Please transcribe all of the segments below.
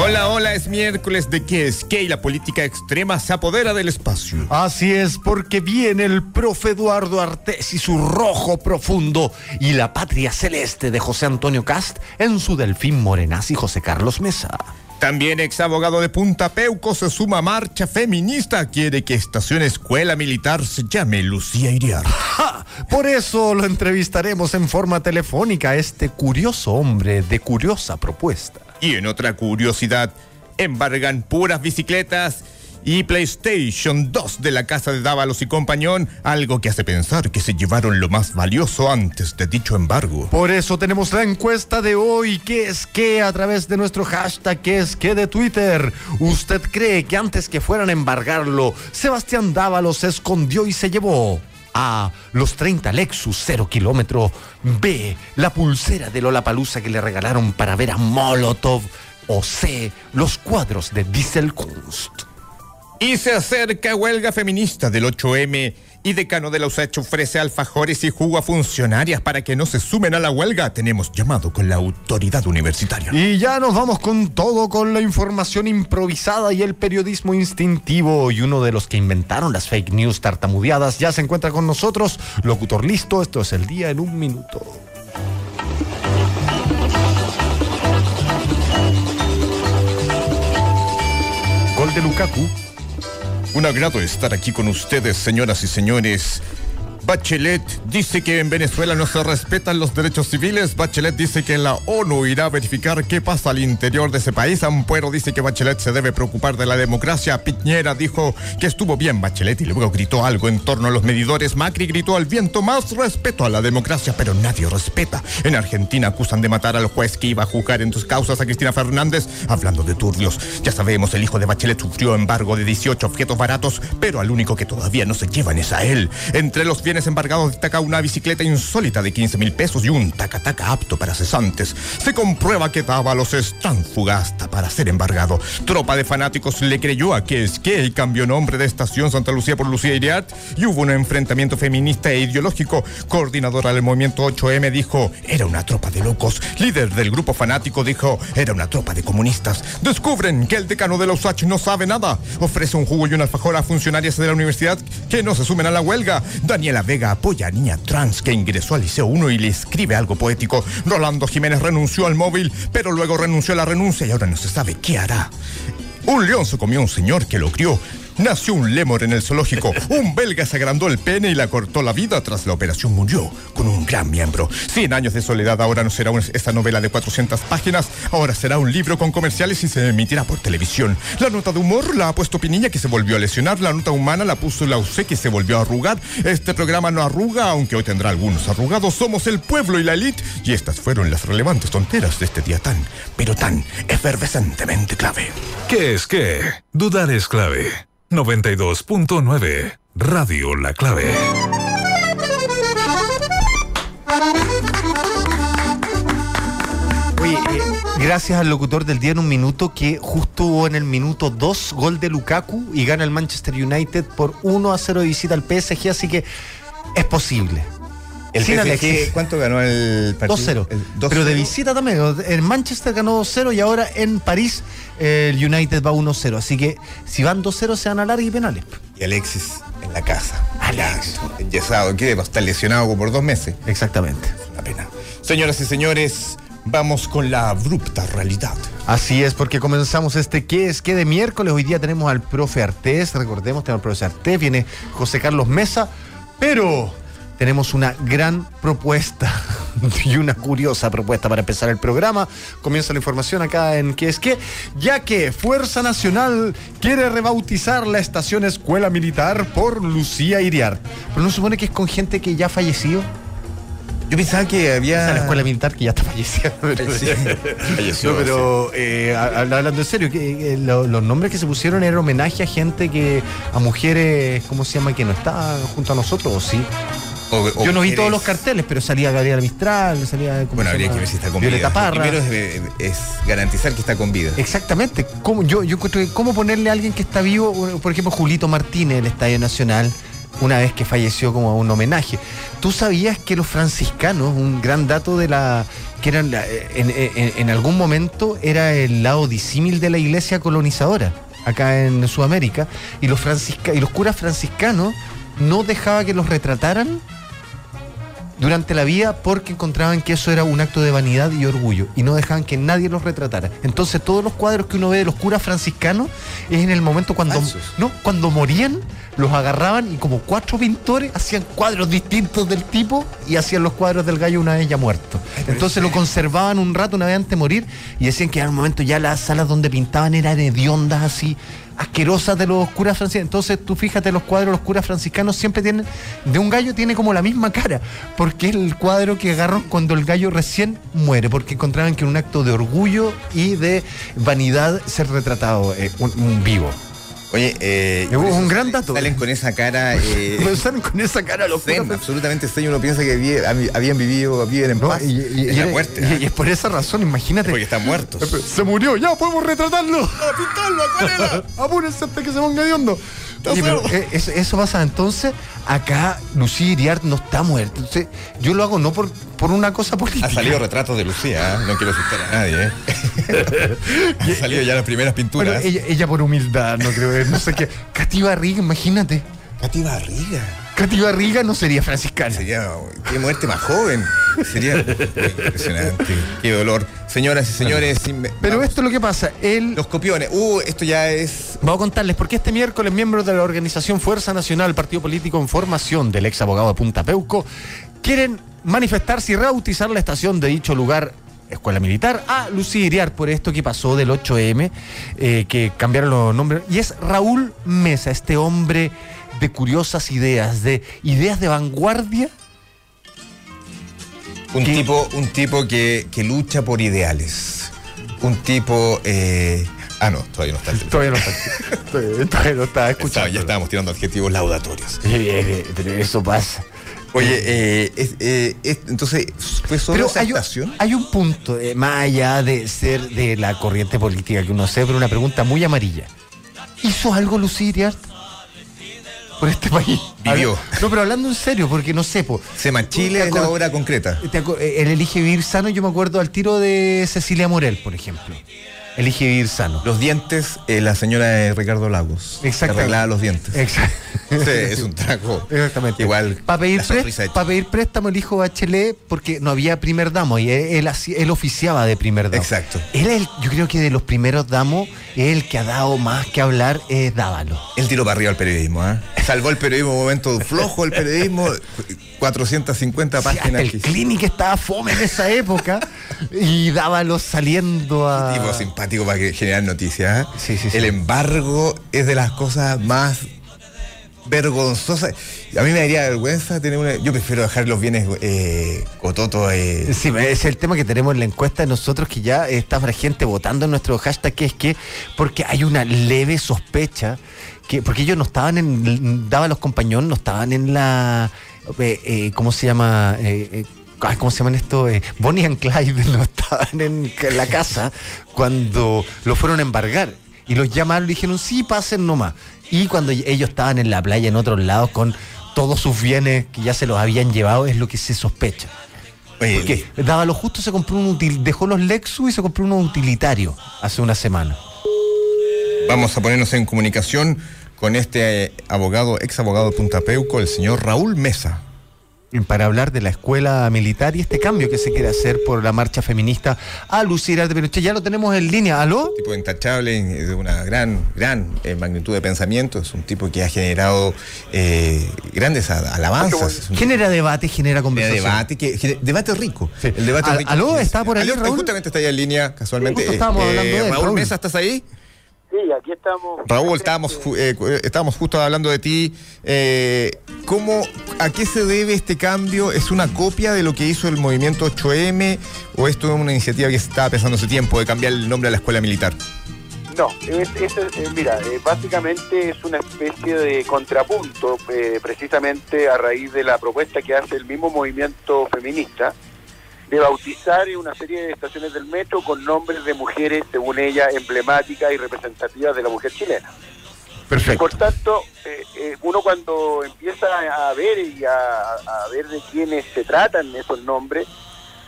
Hola, hola, es miércoles de que es que y la política extrema se apodera del espacio. Así es, porque viene el profe Eduardo Artés y su rojo profundo y la patria celeste de José Antonio Cast en su Delfín Morenaz y José Carlos Mesa. También ex abogado de Punta Peuco se suma a marcha feminista. Quiere que estación escuela militar se llame Lucía Iriar. ¡Ja! Por eso lo entrevistaremos en forma telefónica a este curioso hombre de curiosa propuesta. Y en otra curiosidad, embargan puras bicicletas y PlayStation 2 de la casa de Dávalos y compañón, algo que hace pensar que se llevaron lo más valioso antes de dicho embargo. Por eso tenemos la encuesta de hoy, que es que a través de nuestro hashtag que es que de Twitter. ¿Usted cree que antes que fueran a embargarlo, Sebastián Dávalos se escondió y se llevó? A. Los 30 Lexus 0 kilómetro. B. La pulsera de Lola Palusa que le regalaron para ver a Molotov. O C. Los cuadros de Dieselkunst. Y se acerca huelga feminista del 8M y decano de la USACH ofrece alfajores y jugo a funcionarias para que no se sumen a la huelga. Tenemos llamado con la autoridad universitaria. Y ya nos vamos con todo, con la información improvisada y el periodismo instintivo. Y uno de los que inventaron las fake news tartamudeadas ya se encuentra con nosotros. Locutor listo, esto es el día en un minuto. Gol de Lukaku. Un agrado estar aquí con ustedes, señoras y señores. Bachelet dice que en Venezuela no se respetan los derechos civiles. Bachelet dice que la ONU irá a verificar qué pasa al interior de ese país. Ampuero dice que Bachelet se debe preocupar de la democracia. Piñera dijo que estuvo bien Bachelet y luego gritó algo en torno a los medidores. Macri gritó al viento más respeto a la democracia, pero nadie respeta. En Argentina acusan de matar al juez que iba a juzgar en sus causas a Cristina Fernández. Hablando de turbios, ya sabemos, el hijo de Bachelet sufrió embargo de 18 objetos baratos, pero al único que todavía no se llevan es a él. Entre los bienes embargados destaca una bicicleta insólita de 15 mil pesos y un tacataca apto para cesantes. Se comprueba que Dávalos es tan fugasta para ser embargado. Tropa de fanáticos le creyó a que es que y cambió nombre de Estación Santa Lucía por Lucía Iriart y hubo un enfrentamiento feminista e ideológico. Coordinadora del movimiento 8M dijo, era una tropa de locos. Líder del grupo fanático dijo, era una tropa de comunistas. Descubren que el decano de la USACH no sabe nada. Ofrece un jugo y un alfajor a funcionarias de la universidad que no se sumen a la huelga. Daniela Vega apoya a niña trans que ingresó al Liceo 1 y le escribe algo poético. Rolando Jiménez renunció al móvil, pero luego renunció a la renuncia y ahora no se sabe qué hará. Un león se comió a un señor que lo crió. Nació un lémur en el zoológico. Un belga se agrandó el pene y la cortó la vida. Tras la operación murió con un gran miembro. Cien años de soledad ahora no será esta novela de 400 páginas. Ahora será un libro con comerciales y se emitirá por televisión. La nota de humor la ha puesto Pinilla que se volvió a lesionar. La nota humana la puso la UC que se volvió a arrugar. Este programa no arruga, aunque hoy tendrá algunos arrugados. Somos el pueblo y la elite. Y estas fueron las relevantes tonteras de este día tan, pero tan efervescentemente clave. ¿Qué es qué? Dudar es clave. 92.9 Radio La Clave. Oye, eh, gracias al locutor del día en un minuto que justo hubo en el minuto 2 gol de Lukaku y gana el Manchester United por 1 a 0 de visita al PSG, así que es posible. El Sin PSG, Alexis. ¿cuánto ganó el partido? 2-0. El 2-0. Pero de visita también. En Manchester ganó 2-0 y ahora en París el United va 1-0. Así que si van 2-0 se van a larga y penales. Y Alexis en la casa. Alex. Ya, Enyesado. ¿Qué? Va a estar lesionado por dos meses. Exactamente. Una pena. Señoras y señores, vamos con la abrupta realidad. Así es, porque comenzamos este ¿Qué es qué de miércoles? Hoy día tenemos al profe Artés, recordemos, tenemos al profesor Artés, viene José Carlos Mesa, pero tenemos una gran propuesta y una curiosa propuesta para empezar el programa. Comienza la información acá en ¿Qué es qué? Ya que Fuerza Nacional quiere rebautizar la estación Escuela Militar por Lucía Iriar. Pero no se supone que es con gente que ya ha fallecido. Yo pensaba que había. O sea, la escuela militar que ya está fallecida. Falleció, No, pero eh, a- hablando en serio, que, eh, lo- los nombres que se pusieron eran homenaje a gente que, a mujeres, ¿cómo se llama? Que no estaban junto a nosotros, ¿o sí? O- Yo no vi todos los carteles, pero salía Gabriela Mistral, salía. ¿cómo Bueno, habría que ver si está con vida. Primero es, es garantizar que está con vida. Exactamente. ¿Cómo, yo, yo encuentro que cómo ponerle a alguien que está vivo, por ejemplo, Julito Martínez, el Estadio Nacional, una vez que falleció como un homenaje. ¿Tú sabías que los franciscanos, un gran dato de la que eran la- en, en- en algún momento era el lado disímil de la iglesia colonizadora acá en Sudamérica y los francisca y los curas franciscanos no dejaba que los retrataran durante la vida porque encontraban que eso era un acto de vanidad y orgullo y no dejaban que nadie los retratara. Entonces todos los cuadros que uno ve de los curas franciscanos es en el momento cuando Falsos. no, cuando morían los agarraban y como cuatro pintores hacían cuadros distintos del tipo y hacían los cuadros del gallo una vez ya muerto. Entonces lo conservaban un rato una vez antes de morir y decían que en un momento ya las salas donde pintaban eran hediondas así asquerosas de los curas franciscanos. Entonces tú fíjate los cuadros, los curas franciscanos siempre tienen, de un gallo tiene como la misma cara, porque es el cuadro que agarran cuando el gallo recién muere, porque encontraban que era un acto de orgullo y de vanidad ser retratado eh, un vivo. Oye, eh, Es por un gran dato. Salen con esa cara. Eh, Pensaron con esa cara los zen, absolutamente zen. Uno piensa que habían vivido, viven en No, paz. y, y- y- la y- muerte. y- y es por esa razón, imagínate. Porque están muertos. Se murió, ya podemos retratarlo. ¡A pintarlo, acuarela! Apúrense antes que se ponga hediondo. Oye, pero, eh, eso, eso pasa entonces, acá Lucía Iriart no está muerta. Entonces, yo lo hago no por, por una cosa política. Ha salido retratos de Lucía, ¿eh? no quiero asustar a nadie. ¿eh? Han salido ya las primeras Bueno, pinturas. ella, ella por humildad, no creo, no sé qué. Katy Barriga, imagínate. Katy Barriga. Katy Barriga no sería franciscana. Sería qué muerte más joven. Sería impresionante. Qué dolor. Señoras y señores, Pero vamos. esto es lo que pasa. Él los copiones. Uh, esto ya es. Vamos a contarles porque este miércoles miembros de la organización Fuerza Nacional, partido político en formación del ex abogado de Punta Peuco, quieren manifestarse y rebautizar la estación de dicho lugar. Escuela Militar a Lucía Iriar por esto que pasó del 8M, eh, que cambiaron los nombres. Y es Raúl Mesa, este hombre de curiosas ideas, de ideas de vanguardia. Un tipo, un tipo que, que lucha por ideales. Un tipo. eh, ah, no, todavía no está el Todavía no está, todavía, todavía no está escuchando. ya estábamos tirando adjetivos laudatorios. Eh, Pero eso pasa. Oye, eh, es- eh, es- entonces, ¿fue solo Pero hay, un- estación? hay un punto, eh, más allá de ser de la corriente política que uno sé, pero una pregunta muy amarilla. ¿Hizo algo Lucía por este país? Vivió. No, pero hablando en serio, porque no sé, po, Sema Chile es la obra concreta. eh, el Elige Vivir Sano, yo me acuerdo al tiro de Cecilia Morel, por ejemplo. Elige Vivir Sano. Los dientes, eh, la señora de Ricardo Lagos. Exactamente. Arreglaba los dientes. Exacto. Sí, es un trago. Exactamente. Igual. Para pedir, pa' pedir préstamo el hijo Bachelet porque no había primer damo y él, él, oficiaba de primer damo. Exacto. Él el- yo creo que de los primeros damos, el que ha dado más que hablar, es Dávalo. Él tiró para arriba al periodismo, ¿ah? Salvó el periodismo en un momento flojo, el periodismo, 450 Sí, hasta páginas. el que- Clinic estaba fome en esa época y Dávalo saliendo a. tipo simpático para que- generar noticias. Sí, sí, sí. El embargo es de las cosas más vergonzosas. A mí me daría vergüenza tener una. Yo prefiero dejar los bienes eh, cototos. eh, Sí, es el tema que tenemos en la encuesta de nosotros que ya está la gente votando en nuestro hashtag, que es que porque hay una leve sospecha, que porque ellos no estaban en, daba los compañones, no estaban en la, eh, eh, ¿cómo se llama? Eh, eh, ay, ¿Cómo se llaman esto? Eh, Bonnie and Clyde no estaban en la casa cuando lo fueron a embargar. Y los llamaron y dijeron, sí, pasen nomás. Y cuando ellos estaban en la playa en otros lados con todos sus bienes que ya se los habían llevado, es lo que se sospecha. Porque daba lo justo, se compró un util, dejó los Lexus y se compró uno utilitario hace una semana. Vamos a ponernos en comunicación con este eh, abogado, ex abogado de Punta Peuco, el señor Raúl Mesa. Para hablar de la escuela militar y este cambio que se quiere hacer por la marcha feminista a Lucía de Pinochet. Ya lo tenemos en línea. ¿Aló? tipo intachable, eh, de una gran, gran eh, magnitud de pensamiento. Es un tipo que ha generado eh, grandes alabanzas. Genera debate, genera conversación. debate, que, gener- debate rico. Sí. El debate rico. aló, ¿está por ahí, Raúl? Justamente está ahí en línea, casualmente. Justo estábamos hablando de él, Raúl, Raúl. Mesa, ¿estás ahí? Sí, aquí estamos. Raúl, estábamos, eh, eh, estábamos justo hablando de ti. Eh, ¿cómo, ¿A qué se debe este cambio? ¿Es una copia de lo que hizo el movimiento 8M o esto es una iniciativa que se estaba pensando hace tiempo de cambiar el nombre a la escuela militar? No, es, es- eh, mira, básicamente es una especie de contrapunto, eh, precisamente a raíz de la propuesta que hace el mismo movimiento feminista de bautizar una serie de estaciones del metro con nombres de mujeres, según ella, emblemáticas y representativas de la mujer chilena. Perfecto. Por tanto, eh, eh, uno cuando empieza a ver y a, a ver de quiénes se tratan esos nombres,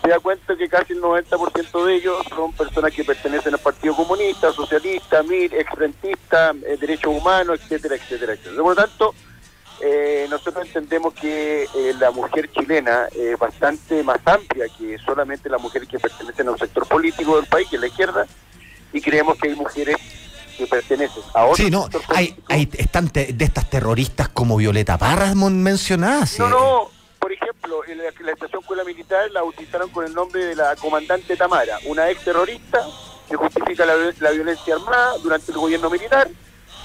se da cuenta que casi el 90% de ellos son personas que pertenecen al Partido Comunista, Socialista, MIR, exfrentista, eh, derechos humanos, etcétera, etcétera, etcétera. Por lo tanto, eh, nosotros entendemos que eh, la mujer chilena es bastante más amplia que solamente las mujeres que pertenecen a un sector político del país, que es la izquierda, y creemos que hay mujeres que pertenecen a otro Sí, no, sector hay, hay están te- de estas terroristas como Violeta Parra mon- mencionadas. No, sí. no, por ejemplo, en la, la estación escuela militar la bautizaron con el nombre de la comandante Tamara, una ex terrorista que justifica la, la violencia armada durante el gobierno militar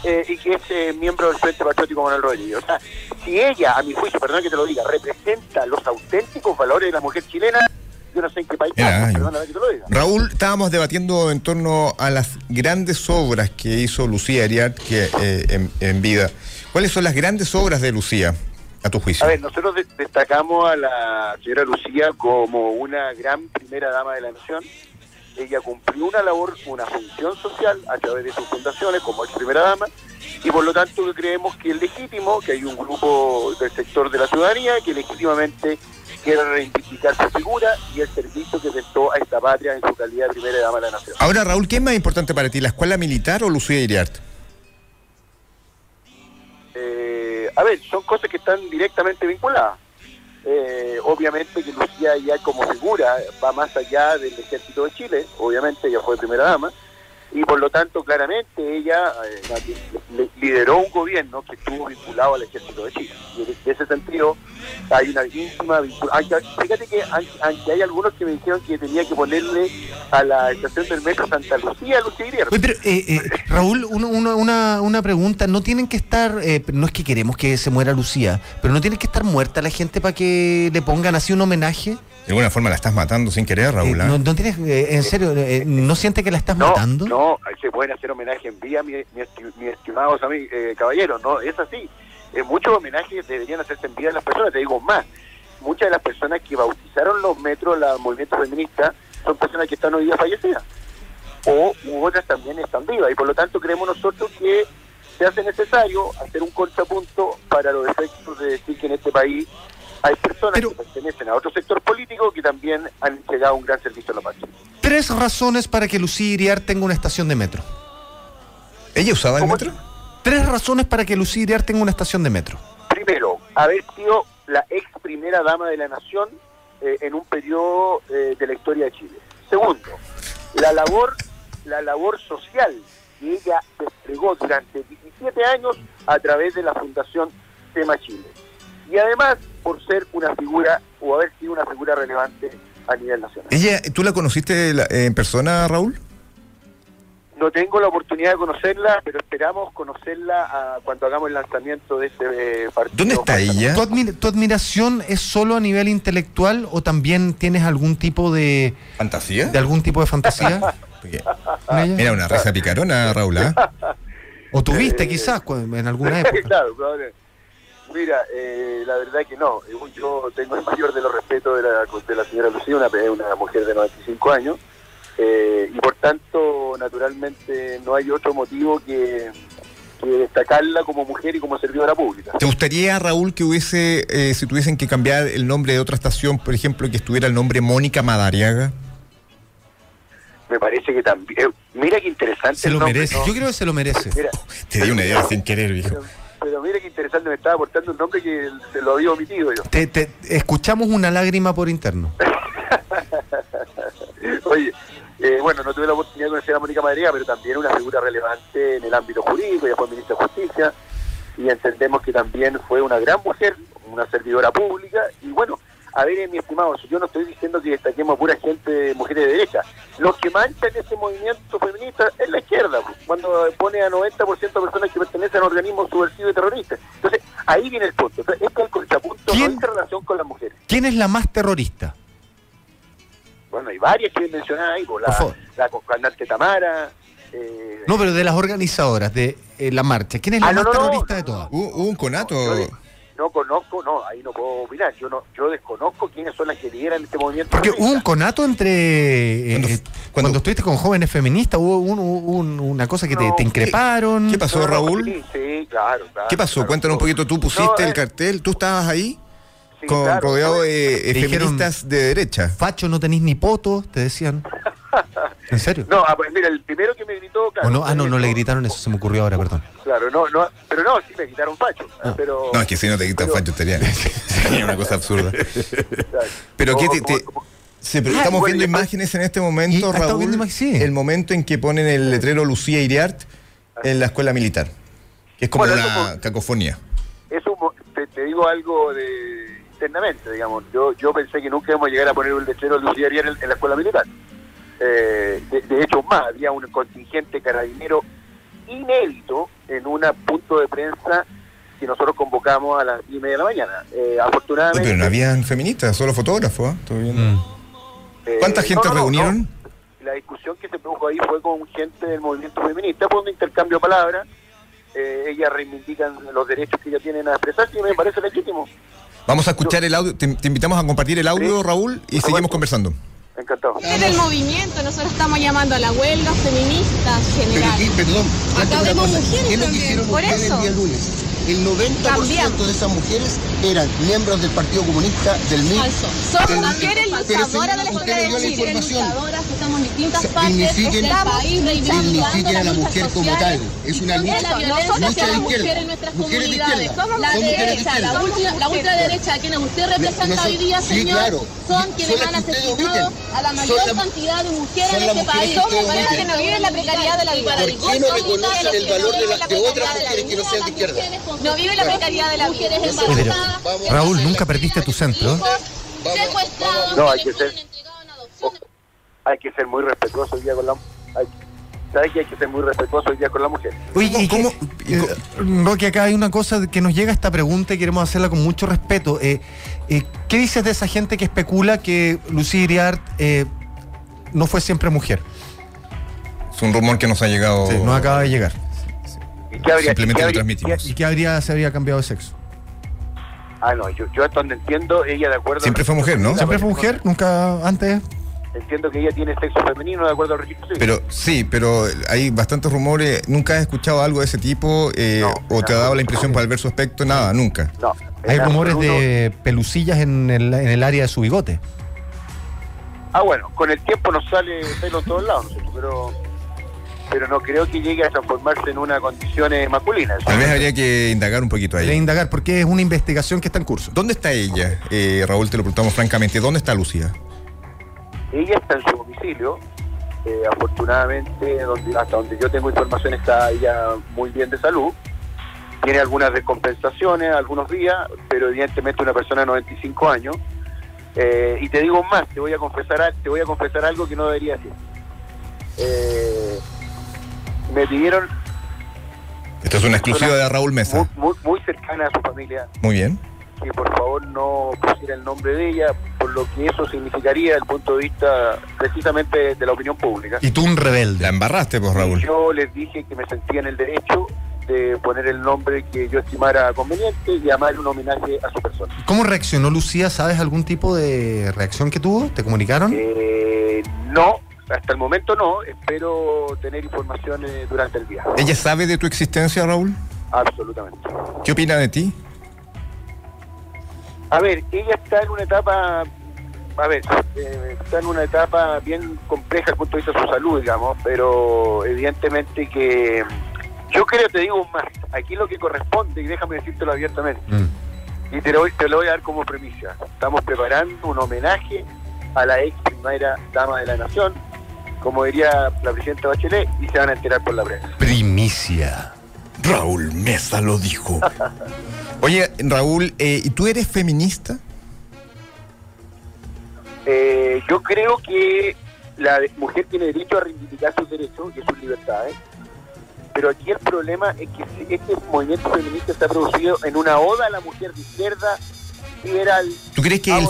eh, y que es eh, miembro del Frente Patriótico Manuel Rodríguez. O sea, si ella, a mi juicio, perdón que te lo diga, representa los auténticos valores de la mujer chilena, yo no sé en qué país ay. perdóname que te lo diga. Raúl, estábamos debatiendo en torno a las grandes obras que hizo Lucía Ariad que, eh, en, en vida. ¿Cuáles son las grandes obras de Lucía, a tu juicio? A ver, nosotros de- destacamos a la señora Lucía como una gran primera dama de la nación. Ella cumplió una labor, una función social a través de sus fundaciones como ex primera dama y por lo tanto creemos que es legítimo que hay un grupo del sector de la ciudadanía que legítimamente quiere reivindicar su figura y el servicio que prestó a esta patria en su calidad de primera dama de la nación. Ahora, Raúl, ¿qué es más importante para ti, la escuela militar o Lucía Iriart? Eh, a ver, son cosas que están directamente vinculadas. Eh, obviamente que Lucía ya como figura va más allá del ejército de Chile, obviamente ella fue primera dama, y por lo tanto claramente ella eh, li- lideró un gobierno que estuvo vinculado al ejército de Chile. Y en ese sentido hay una íntima vinculación. Fíjate que aunque hay algunos que me dijeron que tenía que ponerle a la estación del metro Santa Lucía, Lucía Iriarte. Oye, pero, eh, eh, Raúl, uno- uno- una, una pregunta. ¿No tienen que estar, no es que queremos que se muera Lucía, pero no tiene que estar muerta la gente para que le pongan así un homenaje? De alguna forma la estás matando sin querer, Eh, Raúl. ¿ah? no, no tienes, eh, en serio, eh, ¿no siente que la estás No, matando? no, se pueden hacer homenaje en vía, mi, mi, mi estimados amigos, eh, caballeros, no, es así. Eh, muchos homenajes deberían hacerse en vía de las personas, te digo más. Muchas de las personas que bautizaron los metros, la movimiento feminista, son personas que están hoy día fallecidas. O u otras también están vivas. Y por lo tanto creemos nosotros que se hace necesario hacer un contrapunto para los efectos de decir que en este país hay personas Pero- que pertenecen a otro sector político que también han entregado un gran servicio a la patria. Tres razones para que Lucía Iriar tenga una estación de metro. ¿Ella usaba el metro? Tres razones para que Lucía Iriar tenga una estación de metro. primero, haber sido la ex primera dama de la nación eh, en un periodo eh, de la historia de Chile. Segundo, la labor, la labor social que ella desplegó durante 17 años a través de la Fundación Tema Chile. Y además, por ser una figura o haber sido una figura relevante a nivel nacional. ¿Ella, ¿Tú la conociste la- en persona, Raúl? No tengo la oportunidad de conocerla, pero esperamos conocerla ah, cuando hagamos el lanzamiento de este eh, partido. ¿Dónde está ella? ¿Tu, admi- tu admiración es solo a nivel intelectual o también tienes algún tipo de, ¿Fantasía? de algún tipo de fantasía? Mira, una risa picarona, Raúl. ¿ah? ¿O tuviste quizás en alguna época? claro, probablemente. Mira, eh, la verdad que no. Eh, Yo tengo el mayor de los respetos de la, de la señora Lucía, una, una mujer de 95 años, eh, y por tanto, naturalmente, no hay otro motivo que, que destacarla como mujer y como servidora pública. ¿Te gustaría, Raúl, que hubiese, eh, si tuviesen que cambiar el nombre de otra estación, por ejemplo, que estuviera el nombre Mónica Madariaga? Me parece que también. eh, mira qué interesante. Se el lo nombre, merece. ¿no? Yo creo que se lo merece. Mira, Te di una idea sin querer, viejo. Pero, mira qué interesante, me estaba aportando un nombre que se lo había omitido yo. Te, te- escuchamos una lágrima por interno. Oye, eh, bueno, no tuve la oportunidad de conocer a Mónica Madriga, pero también una figura relevante en el ámbito jurídico, ya fue ministra de Justicia, y entendemos que también fue una gran mujer, una servidora pública, y bueno, a ver, eh, mi estimado, yo no estoy diciendo que destaquemos a pura gente, mujeres de derecha, los que manchan ese movimiento feminista es la izquierda, pues, cuando pone a 90% de personas que pertenecen a organismos subversivos y terroristas. Entonces, ahí viene el punto, este es el contrapunto, ¿Quién? no relación con las mujeres. ¿Quién es la más terrorista? Bueno, hay varias que mencionar ahí, pues, Por la, favor. la comandante Tamara. Eh, No, pero de las organizadoras de eh, la marcha. ¿Quién es la Ah, más no, no, terrorista no, de todas? Hubo, hubo un conato. No, no, no conozco, no, ahí no puedo opinar. Yo no, yo desconozco quiénes son las que lideran este movimiento. Porque hubo un conato entre. eh, Cuando- eh, cuando- cuando, estuviste con jóvenes feministas, hubo un- un- una cosa que te, No, te increparon. ¿Qué pasó, No, no, Raúl? Sí, sí, claro, claro, ¿Qué pasó? claro. Cuéntanos un poquito. Tú pusiste No, el eh, cartel, tú estabas ahí sí, con, claro, rodeado de eh, dijeron- feministas de derecha. Facho, no tenís ni poto, te decían. ¿En serio? No, ah, pues mira, el primero que me gritó, claro. ¿O no? Ah, no, no le gritaron eso, se me ocurrió ahora, perdón. Claro, no, no, pero no, sí me gritaron facho. Pero, No, es que si no te quitan pero- facho estaría sería una cosa absurda. Pero ¿qué te, te- como- Sí, pero Ah, estamos bueno, viendo y- imágenes en este momento, ah, estamos Raúl. viendo imágenes, sí. El momento en que ponen el letrero Lucía Iriart en la escuela militar. Que es como Bueno, una cacofonía. eso te, te digo algo de internamente, digamos. Yo yo pensé que nunca íbamos a llegar a poner un letrero Lucía en, en la escuela militar. Eh, de, de hecho, más, había un contingente carabinero inédito en un punto de prensa que nosotros convocamos a las 10 y media de la mañana. Eh, No, afortunadamente... pero no habían feministas, solo fotógrafos. ¿eh? Mm. eh, ¿Cuánta gente no, reunieron? no. La discusión que se produjo ahí fue con gente del movimiento feminista, fue un intercambio de palabras. Eh, ellas reivindican los derechos que ellas tienen a expresarse y me parece legítimo. Vamos a escuchar el audio. Te, te invitamos a compartir el audio, Sí. Raúl, y seguimos supuesto. Conversando. Encantado. Es del movimiento, nosotros estamos llamando a la huelga feminista Pero general. aquí, perdón, Acá vemos mujeres ¿Qué es lo que también, hicieron por eso. el día lunes? El 90% Cambiamos. de esas mujeres eran miembros del Partido Comunista, del. Somos Pero- mujeres luchadoras de la historia de la Chile. luchadoras que estamos en distintas partes signifiquen- del país signifiquen a la mujer como tal. Es una lucha- nosotros lucha de izquierda. mujeres Mujeres de izquierda. Somos la Son derecha, la, izquierda. ultra- la ultraderecha, a quienes usted representa son- hoy día, sí, señor, claro. son quienes Son han asesinado a la Son mayor cantidad de mujeres son en este país. que ustedes Somos mujeres omiten. que no viven la precariedad de la vida. ¿Por qué no reconocen el valor de, la- de otras mujeres que no sean de izquierda? No vive la precariedad de la vida. Mujeres embarazadas, vamos- Raúl, nunca perdiste tu centro. Secuestrados, No, hay que ser-. Hay que muy respetuoso hoy día con la hay, ¿sabes que hay que ser muy respetuoso hoy día con la mujer? Oye, ¿y ¿Cómo- eh, Roque, acá hay una cosa que nos llega esta pregunta y queremos hacerla con mucho respeto. Eh, eh, ¿Qué dices de esa gente que especula que Lucía Iriart eh, no fue siempre mujer? Es un rumor que nos ha llegado. Sí, no acaba de llegar. ¿Y qué habría, Simplemente qué lo habría- transmitimos. ¿Y que habría, se habría cambiado de sexo? Ah, no, yo, yo hasta donde entiendo, ella de acuerdo... Siempre fue mujer, ¿no? ¿Siempre fue mujer? ¿Nunca antes? Entiendo que ella tiene sexo femenino de acuerdo al registro civil. Pero sí, pero hay bastantes rumores. ¿Nunca has escuchado algo de ese tipo? eh, No, ¿O te ha no. dado la impresión por ver su aspecto? Nada, nunca. no, Hay rumores de pelucillas en el, en el área de su bigote. Ah, bueno, con el tiempo nos sale pelo en todos lados, nosotros, pero, pero no creo que llegue a transformarse en una condición eh, masculina. Tal vez habría que indagar un poquito ahí. indagar porque es una investigación que está en curso. ¿Dónde está ella? Eh, Raúl, te lo preguntamos francamente. ¿Dónde está Lucía? Ella está en su domicilio, eh, afortunadamente, donde, hasta donde yo tengo información, está ella muy bien de salud. Tiene algunas descompensaciones, algunos días, pero evidentemente una persona de 95 años. Eh, y te digo más, te voy a confesar, te voy a confesar algo que no debería decir. Eh, me pidieron Esto es una exclusiva de Raúl Mesa. muy, muy, muy cercana a su familia Muy bien. que por favor no pusiera el nombre de ella, por lo que eso significaría desde el punto de vista precisamente de la opinión pública. Y tú un rebelde. La embarraste, pues, Y Raúl. yo les dije que me sentía en el derecho de poner el nombre que yo estimara conveniente y llamar un homenaje a su persona. ¿Cómo reaccionó Lucía? ¿Sabes algún tipo de reacción que tuvo? ¿Te comunicaron? Eh, no, hasta el momento no, espero tener información eh, durante el día. ¿Ella sabe de tu existencia, Raúl? Absolutamente. ¿Qué opina de ti? A ver, ella está en una etapa, a ver, eh, está en una etapa bien compleja desde el punto de vista de su salud, digamos, pero evidentemente que yo creo, te digo más, aquí lo que corresponde, y déjame decírtelo abiertamente, Mm. y te lo, voy- te lo voy a dar como premisa, estamos preparando un homenaje a la ex primera dama de la nación, como diría la presidenta Bachelet, y se van a enterar por la prensa. Primicia. Raúl Mesa lo dijo. Oye, Raúl, eh, ¿y tú eres feminista? Eh, yo creo que la mujer tiene derecho a reivindicar sus derechos y sus libertades, pero aquí el problema es que este movimiento feminista está producido en una oda a la mujer de izquierda, liberal, ¿Tú crees que el,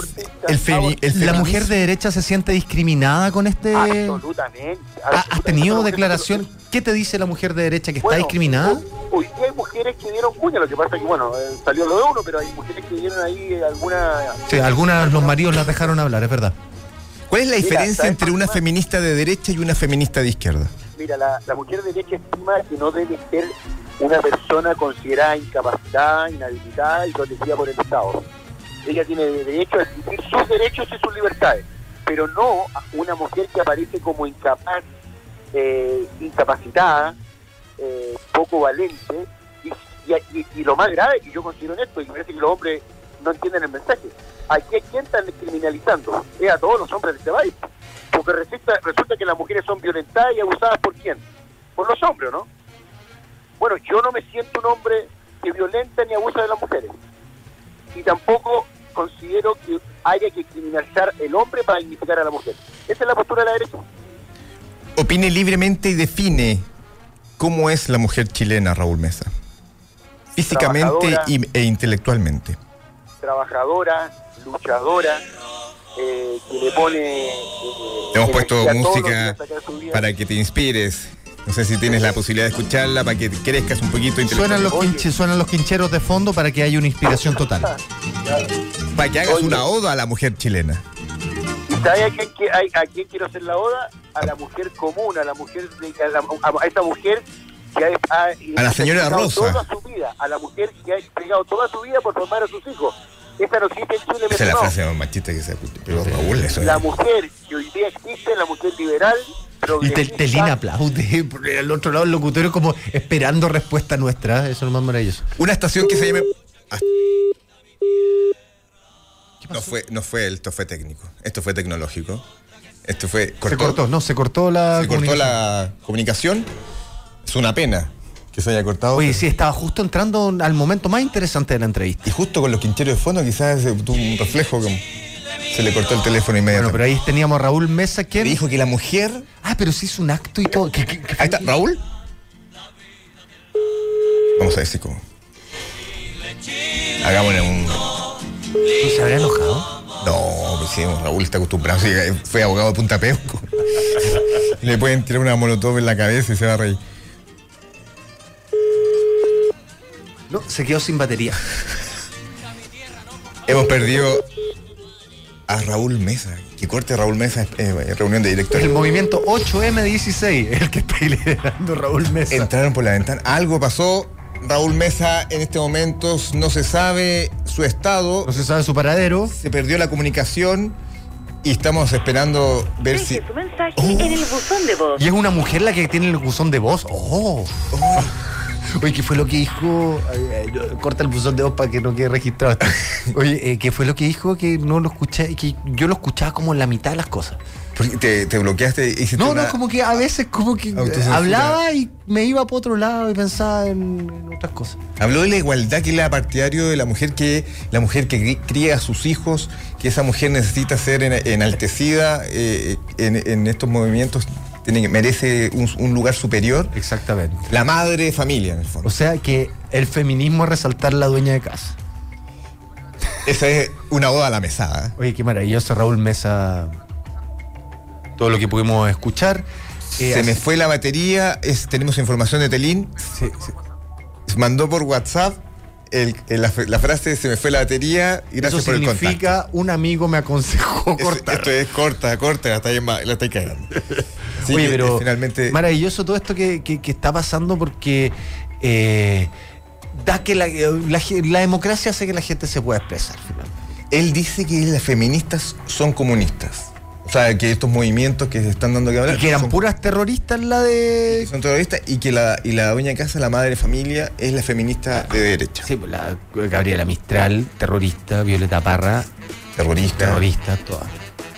el, femi- el ¿La mujer de derecha se siente discriminada con este...? absolutamente. ¿Ha- ¿Has absolutamente. tenido declaración? ¿Qué te dice la mujer de derecha que está Bueno, discriminada? Un, hoy día hay mujeres que dieron cuña, lo que pasa es que, bueno, eh, salió lo de uno, pero hay mujeres que dieron ahí alguna... Sí, algunas los maridos las dejaron hablar, es verdad. ¿Cuál es la Mira, diferencia ¿sabes entre una feminista de derecha y una feminista de izquierda? Mira, la, la mujer de derecha estima que no debe ser una persona considerada incapacitada, inhabilitada y protegida por el Estado. Ella tiene derecho a exigir sus derechos y sus libertades, pero no una mujer que aparece como incapaz, eh, incapacitada, eh, poco valente. Y, lo más grave que yo considero en esto, y me parece que los hombres no entienden el mensaje, aquí a quién están criminalizando, es a todos los hombres de este país. Porque resulta, resulta que las mujeres son violentadas y abusadas por quién? Por los hombres, ¿no? Bueno, yo no me siento un hombre que violenta ni abusa de las mujeres. Y tampoco considero que haya que criminalizar el hombre para dignificar a la mujer. Esa es la postura de la derecha. Opine libremente y define cómo es la mujer chilena, Raúl Mesa. Físicamente e intelectualmente. Trabajadora, luchadora, eh, que le pone... eh, Hemos puesto música para que te inspires. No sé si tienes la posibilidad de escucharla para que crezcas un poquito Suenan los, quinche- suenan los quincheros de fondo para que haya una inspiración total. Para que hagas Oye. una oda a la mujer chilena. ¿Y sabe a a, a quién quiero hacer la oda? A la mujer común, a la mujer, de- a, la- a- a esa mujer que ha, ha- A la señora Rosa. Toda su vida, a la mujer que ha entregado toda su vida por formar a sus hijos. Esa no existe en Chile, Esa es la frase más machista que se. Pero Raúl, eso es. La mujer que hoy día existe, la mujer liberal, Y Tel- progresista, Telín aplaude, porque al otro lado el locutorio como esperando respuesta nuestra. Eso es lo más maravilloso. Una estación que se llame. No fue, no fue esto fue técnico. Esto fue tecnológico. Esto fue. Se cortó, no, se cortó la se cortó comunicación. la comunicación. Es una pena que se haya cortado. Oye, sí, estaba justo entrando al momento más interesante de la entrevista. Y justo con los quincheros de fondo, quizás tuvo un reflejo que se le cortó el teléfono Bueno, inmediatamente. pero ahí teníamos a Raúl Mesa, que dijo que la mujer. Ah, pero sí hizo un acto y todo. ¿Qué- qué- qué fue? Ahí está, Raúl. Vamos a si como. Hagámosle un. ¿Se habría enojado? No, pues sí, Raúl está acostumbrado. sí, eh, fue abogado de Punta Peuco. Le pueden tirar una molotov en la cabeza y se va a reír. No, se quedó sin batería. Hemos perdido a Raúl Mesa. Que corte Raúl Mesa, eh, reunión de El directores. movimiento 8M16, el que está liderando Raúl Mesa. Entraron por la ventana. Algo pasó. Raúl Mesa en este momento no se sabe su estado. No se sabe su paradero. Se perdió la comunicación y estamos esperando ver si. Deje su mensaje en el buzón de voz. Y es una mujer la que tiene el buzón de voz. ¡Oh! Oye, ¿qué fue lo que dijo? Ay, ay, no, corta el buzón de voz para que no quede registrado. Oye, eh, ¿qué fue lo que dijo? Que no lo escuché, que yo lo escuchaba como en la mitad de las cosas. Porque te, te bloqueaste. hiciste No, una- no, como que a veces como que hablaba y me iba para otro lado y pensaba en, en otras cosas. Habló de la igualdad que era partidario de la mujer que la mujer que cría a sus hijos, que esa mujer necesita ser en- enaltecida eh, en, en estos movimientos, tiene, merece un, un lugar superior. Exactamente. La madre de familia, en el fondo. O sea que el feminismo es resaltar la dueña de casa. Esa es una oda a la mesada. Oye, qué maravilloso Raúl Mesa. Todo lo que pudimos escuchar. Eh, Se me fue la batería, es- tenemos información de Telín. Sí, sí. Mandó por WhatsApp el- el- la, la frase se me fue la batería y gracias Eso por el contacto. significa un amigo me aconsejó Es- cortar. Esto es corta, corta, la estáis la estáis cagando. Oye, que, pero eh, finalmente. maravilloso todo esto que, que- que está pasando porque eh, da que la, la ge- la democracia hace que la gente se pueda expresar. finalmente. Él dice que las feministas son comunistas. O sea, que estos movimientos que se están dando que hablar Y que eran son, puras terroristas la de... son terroristas y que la, y la dueña de casa, la madre de familia, es la feminista de derecha. Sí, pues la Gabriela Mistral, terrorista, Violeta Parra, Terrorista. terrorista, todas.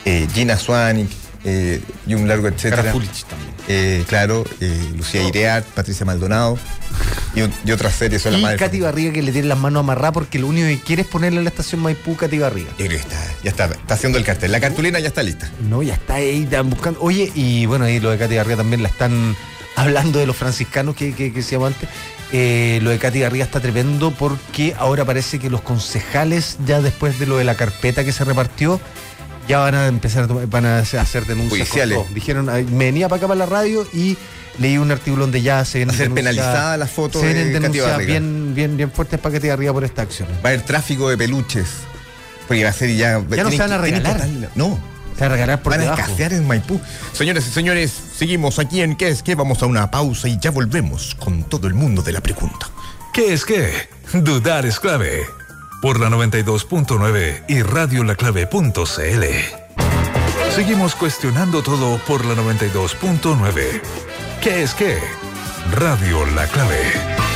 eh, Gina Swanik eh, y un largo etcétera. Eh, claro, eh, Lucía Ireart, Patricia Maldonado y, un- y otras series son las madres. Katy Barriga que le tiene las manos amarradas porque lo único que quiere es ponerle en la estación Maipú Katy Barriga. Yo creo que está, ya está, está haciendo el cartel. La cartulina ya está lista. No, ya está ahí, están buscando. Oye, y bueno, ahí lo de Katy Garriga también la están hablando de los franciscanos que, que, que decíamos antes. Eh, lo de Katy Garriga está tremendo porque ahora parece que los concejales, ya después de lo de la carpeta que se repartió, ya van a empezar a, tomar- van a hacer denuncias. Judiciales. con. Dijeron, me venía para acá para la radio y leí un artículo donde ya se vienen Va a ser denuncias- penalizada la foto se de vienen Katy denuncias bien, bien, bien fuertes para que te arriba por esta acción. Va a haber tráfico de peluches. Porque va a ser ya. Ya no se van a regalar. No. Se va a regalar por Van a escasear en Maipú. Señores y señores, seguimos aquí en ¿Qué es qué? Vamos a una pausa y ya volvemos con todo el mundo de la pregunta. ¿Qué es qué? Dudar es clave. Por la 92.9 y radiolaclave.cl. Seguimos cuestionando todo por la 92.9. ¿Qué es qué? Radio La Clave.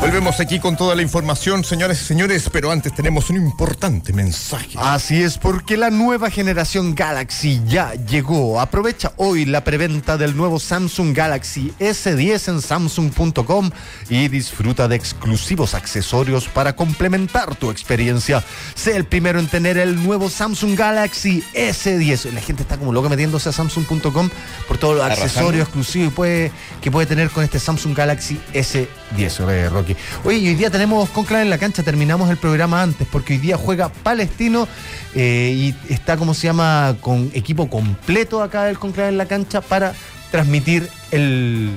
Volvemos aquí con toda la información, señores y señores, pero antes tenemos un importante mensaje. Así es, porque la nueva generación Galaxy ya llegó. Aprovecha hoy la preventa del nuevo Samsung Galaxy S10 en samsung.com y disfruta de exclusivos accesorios para complementar tu experiencia. Sé el primero en tener el nuevo Samsung Galaxy S10. La gente está como loca metiéndose a samsung.com por todos los Arrasando. accesorios exclusivos que puede, que puede tener con este Samsung Galaxy S10, Rocky. Oye, hoy día tenemos Conclave en la cancha, terminamos el programa antes, porque hoy día juega Palestino eh, y está, como se llama, con equipo completo acá el Conclave en la cancha para transmitir el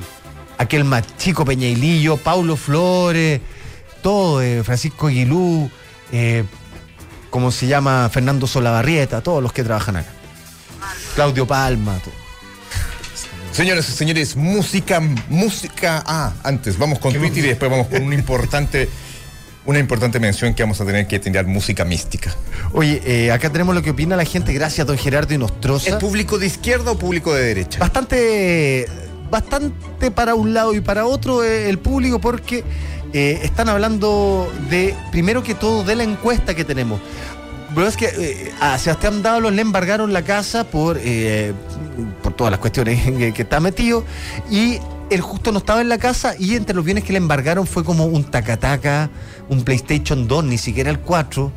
aquel más chico Peñailillo, Paulo Flores, todo, eh, Francisco Aguilú, eh, como se llama, Fernando Solabarrieta, todos los que trabajan acá. Claudio Palma, todo. Señoras y señores, música, música. Ah, antes vamos con Twitter y después vamos con un importante, una importante mención que vamos a tener que tener música mística. Oye, eh, acá tenemos lo que opina la gente. Gracias, don Gerardo ¿Es Inostroza. público de izquierda o público de derecha? Bastante, bastante para un lado y para otro eh, el público porque eh, están hablando de, primero que todo, de la encuesta que tenemos. Pero es que eh, a Sebastián Dávalos le embargaron la casa por, eh, por todas las cuestiones que, que está metido y él justo no estaba en la casa y entre los bienes que le embargaron fue como un tacataca, un PlayStation 2, ni siquiera el 4,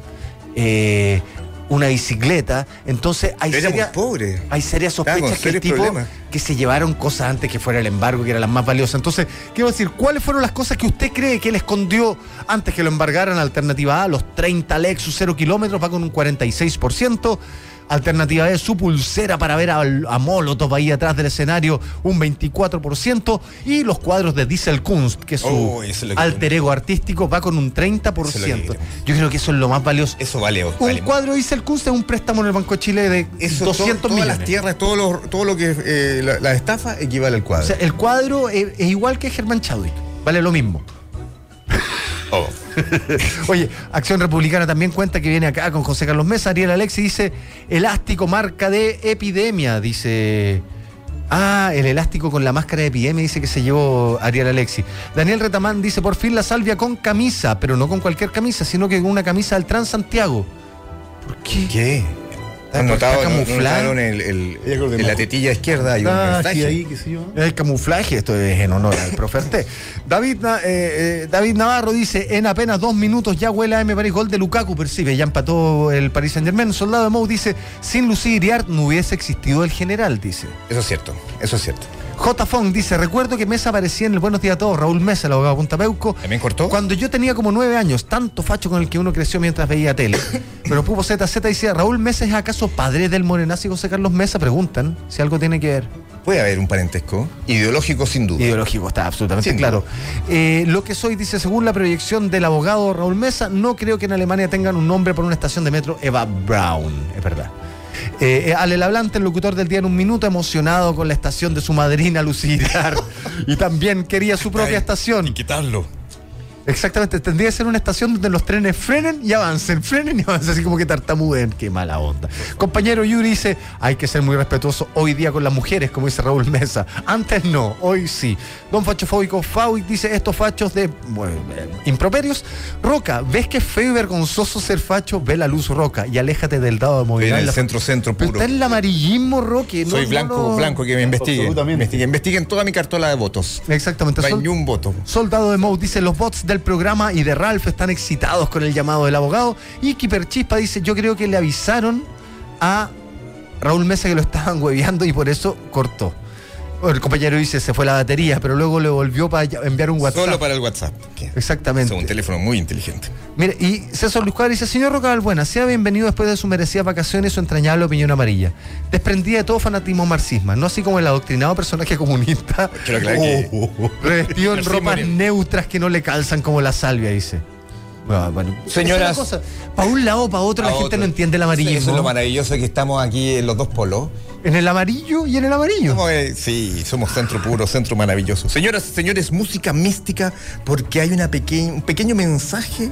eh, una bicicleta. Entonces hay Era muy seria- pobre. hay serias sospechas que el tipo problemas. que se llevaron cosas antes que fuera el embargo, que eran las más valiosas. Entonces, quiero decir, ¿cuáles fueron las cosas que usted cree que él escondió antes que lo embargaran? Alternativa A, los 30 Lexus 0 kilómetros, va con un 46%. Alternativa B, su pulsera para ver al- a, Molotov ahí atrás del escenario, un 24%. Y los cuadros de Diesel Kunst, que es su Oh, es alter ego artístico, va con un 30%. Eso es lo que queremos. Yo creo que eso es lo más valioso. Eso vale. Un vale cuadro de Diesel Kunst es un préstamo en el Banco de Chile de Eso, 200 to- todas millones. las tierras, todo lo, todo lo que eh, la, la estafa equivale al O cuadro. sea, el cuadro es, es igual que Germán Chadwick. Vale lo mismo. Oh. Oye, Acción Republicana también cuenta que viene acá con José Carlos Mesa. Ariel Alexi dice: elástico marca de epidemia. Dice. Ah, el elástico con la máscara de epidemia dice que se llevó Ariel Alexi. Daniel Retamán dice: por fin la salvia con camisa, pero no con cualquier camisa, sino que con una camisa del Transantiago. ¿Por qué? ¿Qué? Está- ¿Han notado, está no- no camuflado. el, el- en la tetilla izquierda hay un Ah, mensaje. sí, ahí, qué sé yo. El camuflaje, esto es en honor al profe Arte. David, eh, eh, David Navarro dice, en apenas dos minutos ya huele a M París gol de Lukaku, percibe, ya empató el Paris Saint Germain. Soldado de Mou dice, sin Lucy Iriart no hubiese existido el general, dice. Eso es cierto, eso es cierto. J. Fong dice, recuerdo que Mesa aparecía en el Buenos Días a Todos, Raúl Mesa, el abogado de Punta Peuco. ¿También cortó? Cuando yo tenía como nueve años, tanto facho con el que uno creció mientras veía tele. Pero Pupo ZZ dice, Raúl Mesa es acaso padre del morenazo y José Carlos Mesa, preguntan si algo tiene que ver. Puede haber un parentesco ideológico sin duda. Ideológico, está absolutamente Sin claro. Eh, lo que soy, dice, según la proyección del abogado Raúl Mesa, no creo que en Alemania tengan un nombre por una estación de metro, Eva Braun, es verdad. Eh, eh, Ale Lablante, el locutor del día en un minuto, emocionado con la estación de su madrina Lucilar. y también quería su propia estación. quitarlo. Exactamente, tendría que ser una estación donde los trenes frenen y avancen, frenen y avancen, así como que tartamuden. Qué mala onda. Compañero Yuri dice, hay que ser muy respetuoso hoy día con las mujeres, como dice Raúl Mesa. Antes no, hoy sí. Don Fachofóbico Fauic dice, estos fachos de bueno, improperios. Roca, ¿ves que es feo y vergonzoso ser facho? Ve la luz, Roca, y aléjate del dado de En movilidad. el La- centro centro puro. está en el amarillismo, Roque. no- Soy blanco, no. blanco, que me investiguen. Absolutamente. Investiguen, investiguen toda mi cartola de votos. Exactamente. No hay Sol- ni un voto. Soldado de Moe dice, los bots del programa y de Ralph están excitados con el llamado del abogado. Y Kiper Chispa dice, yo creo que le avisaron a Raúl Mesa que lo estaban hueveando y por eso cortó. El compañero dice se fue la batería, pero luego le volvió para enviar un WhatsApp. Solo para el WhatsApp. Exactamente. Es un teléfono muy inteligente. Mire, y César Luzcar dice, señor Roca Buena, sea bienvenido después de sus merecidas vacaciones y su entrañable opinión amarilla. Desprendida de todo fanatismo marxismo, no así como el adoctrinado personaje comunista, Quiero aclarar que- revestido en ropas neutras que no le calzan como la salvia, dice. Bueno, bueno, Señoras- es. Para un lado o para otro, la gente otro. no entiende el amarillismo. Eso es lo maravilloso que estamos aquí en los dos polos. En el amarillo y en el amarillo. Somos, eh, sí, somos centro puro, centro maravilloso. Señoras y señores, música mística porque hay una peque- un pequeño mensaje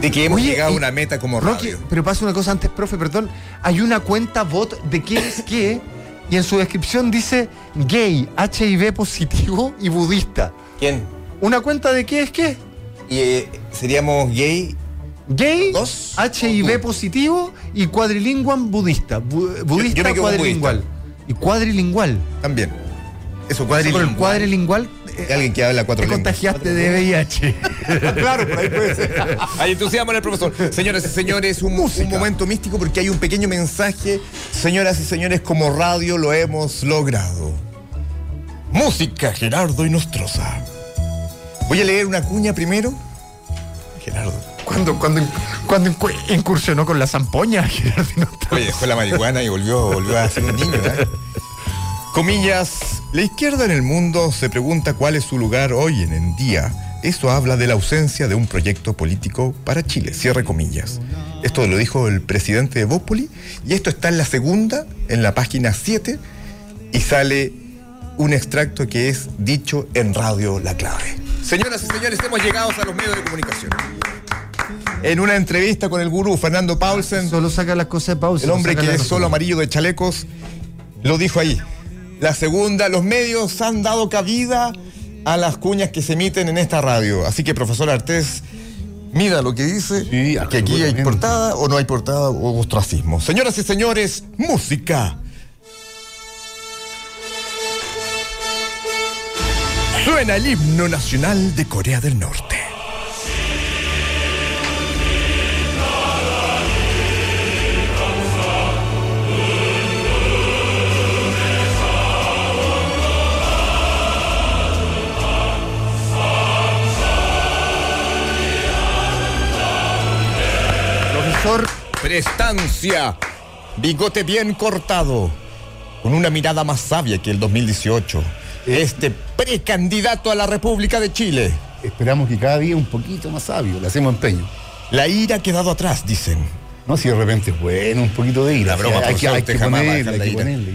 de que hemos Oye, llegado a y- una meta como Rocky, radio. pero pasa una cosa antes, profe, perdón. Hay una cuenta bot de qué es qué y en su descripción dice gay, HIV positivo y budista. ¿Quién? ¿Una cuenta de qué es qué? Y eh, seríamos gay. Gay, Dos. HIV positivo y cuadrilingual budista. Bu- budista yo cuadrilingual. Y cuadrilingual. También. Eso, Por el cuadrilingual. cuadrilingual eh, alguien que habla cuatro te lenguas. contagiaste de VIH. claro, por ahí puede ser. Hay entusiasmo en el profesor. Señoras y señores, un, un momento místico porque hay un pequeño mensaje. Señoras y señores, como radio lo hemos logrado. Música, Gerardo y Nostroza. Voy a leer una cuña primero. Gerardo. cuando, cuando, cuando incu- incursionó con la zampoña, Gerardo, no Oye, dejó la marihuana y volvió, volvió a ser un niño, ¿eh? Comillas, la izquierda en el mundo se pregunta cuál es su lugar hoy en el día. Eso habla de la ausencia de un proyecto político para Chile. Cierre comillas. Esto lo dijo el presidente de Bópoli y esto está en la segunda, en la página 7, y sale un extracto que es dicho en Radio La Clave. Señoras y señores, hemos llegado a los medios de comunicación. En una entrevista con el gurú Fernando Paulsen, Solo saca las cosas de el hombre que es solo amarillo de chalecos lo dijo ahí. La segunda, los medios han dado cabida a las cuñas que se emiten en esta radio. Así que, profesor Artés, mida lo que dice, Sí, que aquí hay portada o no hay portada o ostracismo. Señoras y señores, música. Suena el himno nacional de Corea del Norte. Profesor, Prestancia, bigote bien cortado, con una mirada más sabia que el 2018. Este precandidato a la República de Chile. Esperamos que cada día un poquito más sabio, le hacemos empeño. La ira ha quedado atrás, dicen. No, si de repente es bueno, un poquito de ira. La broma, hay, que, ponerle.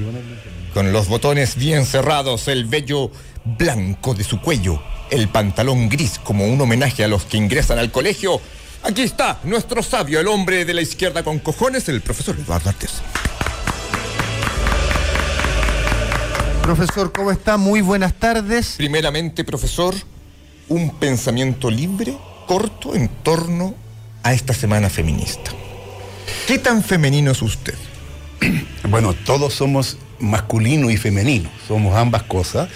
Con los botones bien cerrados, el vello blanco de su cuello, el pantalón gris como un homenaje a los que ingresan al colegio. Aquí está nuestro sabio, el hombre de la izquierda con cojones, el profesor Eduardo Artés. Profesor, ¿cómo está? Muy buenas tardes. Primeramente, profesor, un pensamiento libre, corto, en torno a esta semana feminista. ¿Qué tan femenino es usted? Bueno, todos somos masculino y femenino, somos ambas cosas.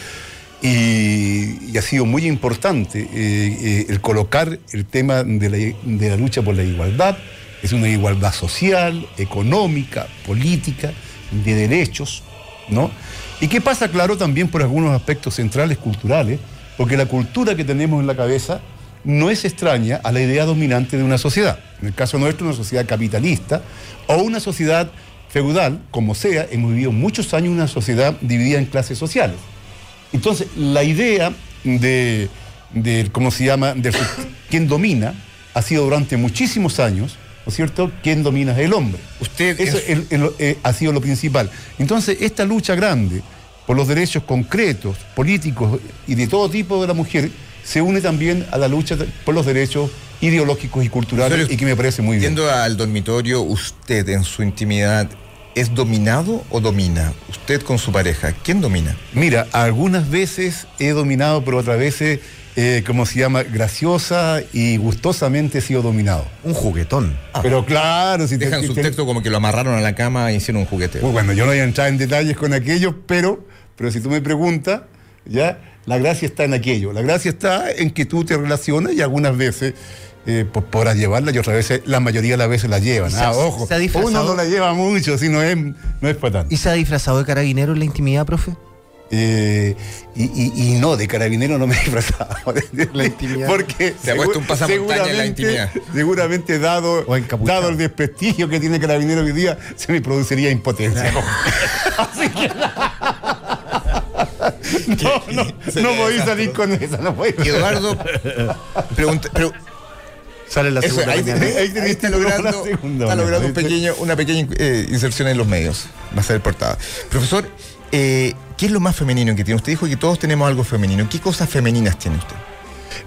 Y, y ha sido muy importante eh, eh, el colocar el tema de la, de la lucha por la igualdad. Es una igualdad social, económica, política, de derechos, ¿no? ¿Y qué pasa, claro, también por algunos aspectos centrales culturales? Porque la cultura que tenemos en la cabeza no es extraña a la idea dominante de una sociedad. En el caso nuestro, una sociedad capitalista o una sociedad feudal, como sea, hemos vivido muchos años una sociedad dividida en clases sociales. Entonces, la idea de, de ¿cómo se llama?, de quién domina, ha sido durante muchísimos años, ¿no es cierto?, quién domina el hombre. Usted Eso es- el- el- eh, ha sido lo principal. Entonces, esta lucha grande por los derechos concretos, políticos y de todo tipo de la mujer, se une también a la lucha por los derechos ideológicos y culturales y que me parece muy bien. Yendo al dormitorio, usted en su intimidad, ¿es dominado o domina? Usted con su pareja, ¿quién domina? Mira, algunas veces he dominado, pero otras veces, eh, como se llama, graciosa y gustosamente he sido dominado. Un juguetón. Pero claro, si te- Dejan su te- texto como que lo amarraron a la cama e hicieron un juguete. Pues bueno, yo no voy a entrar en detalles con aquello, pero, pero si tú me preguntas, ya, la gracia está en aquello. La gracia está en que tú te relacionas y algunas veces eh, pues, podrás llevarla y otras veces, la mayoría de las veces la llevan. ¿Y se Ah, ojo, uno no la lleva mucho, si no es, no es para tanto. ¿Y se ha disfrazado de carabinero en la intimidad, profe? Eh, y, y- y no, de carabinero no me he disfrazado. La intimidad. Porque Se ha puesto un pasamontaña en la seguramente- intimidad. Seguramente dado, dado el desprestigio que tiene carabinero hoy día, se me produciría impotencia. Así que. No, no, no podéis salir con esa, no podéis. Eduardo, pregunta, pero Sale la eso, segunda ahí, mañana. ahí- ahí tenés está logrando, la segunda, está logrando un pequeño, una pequeña eh, inserción en los medios. Va a ser portada. Profesor, eh, ¿qué es lo más femenino que tiene? Usted dijo que todos tenemos algo femenino. ¿Qué cosas femeninas tiene usted?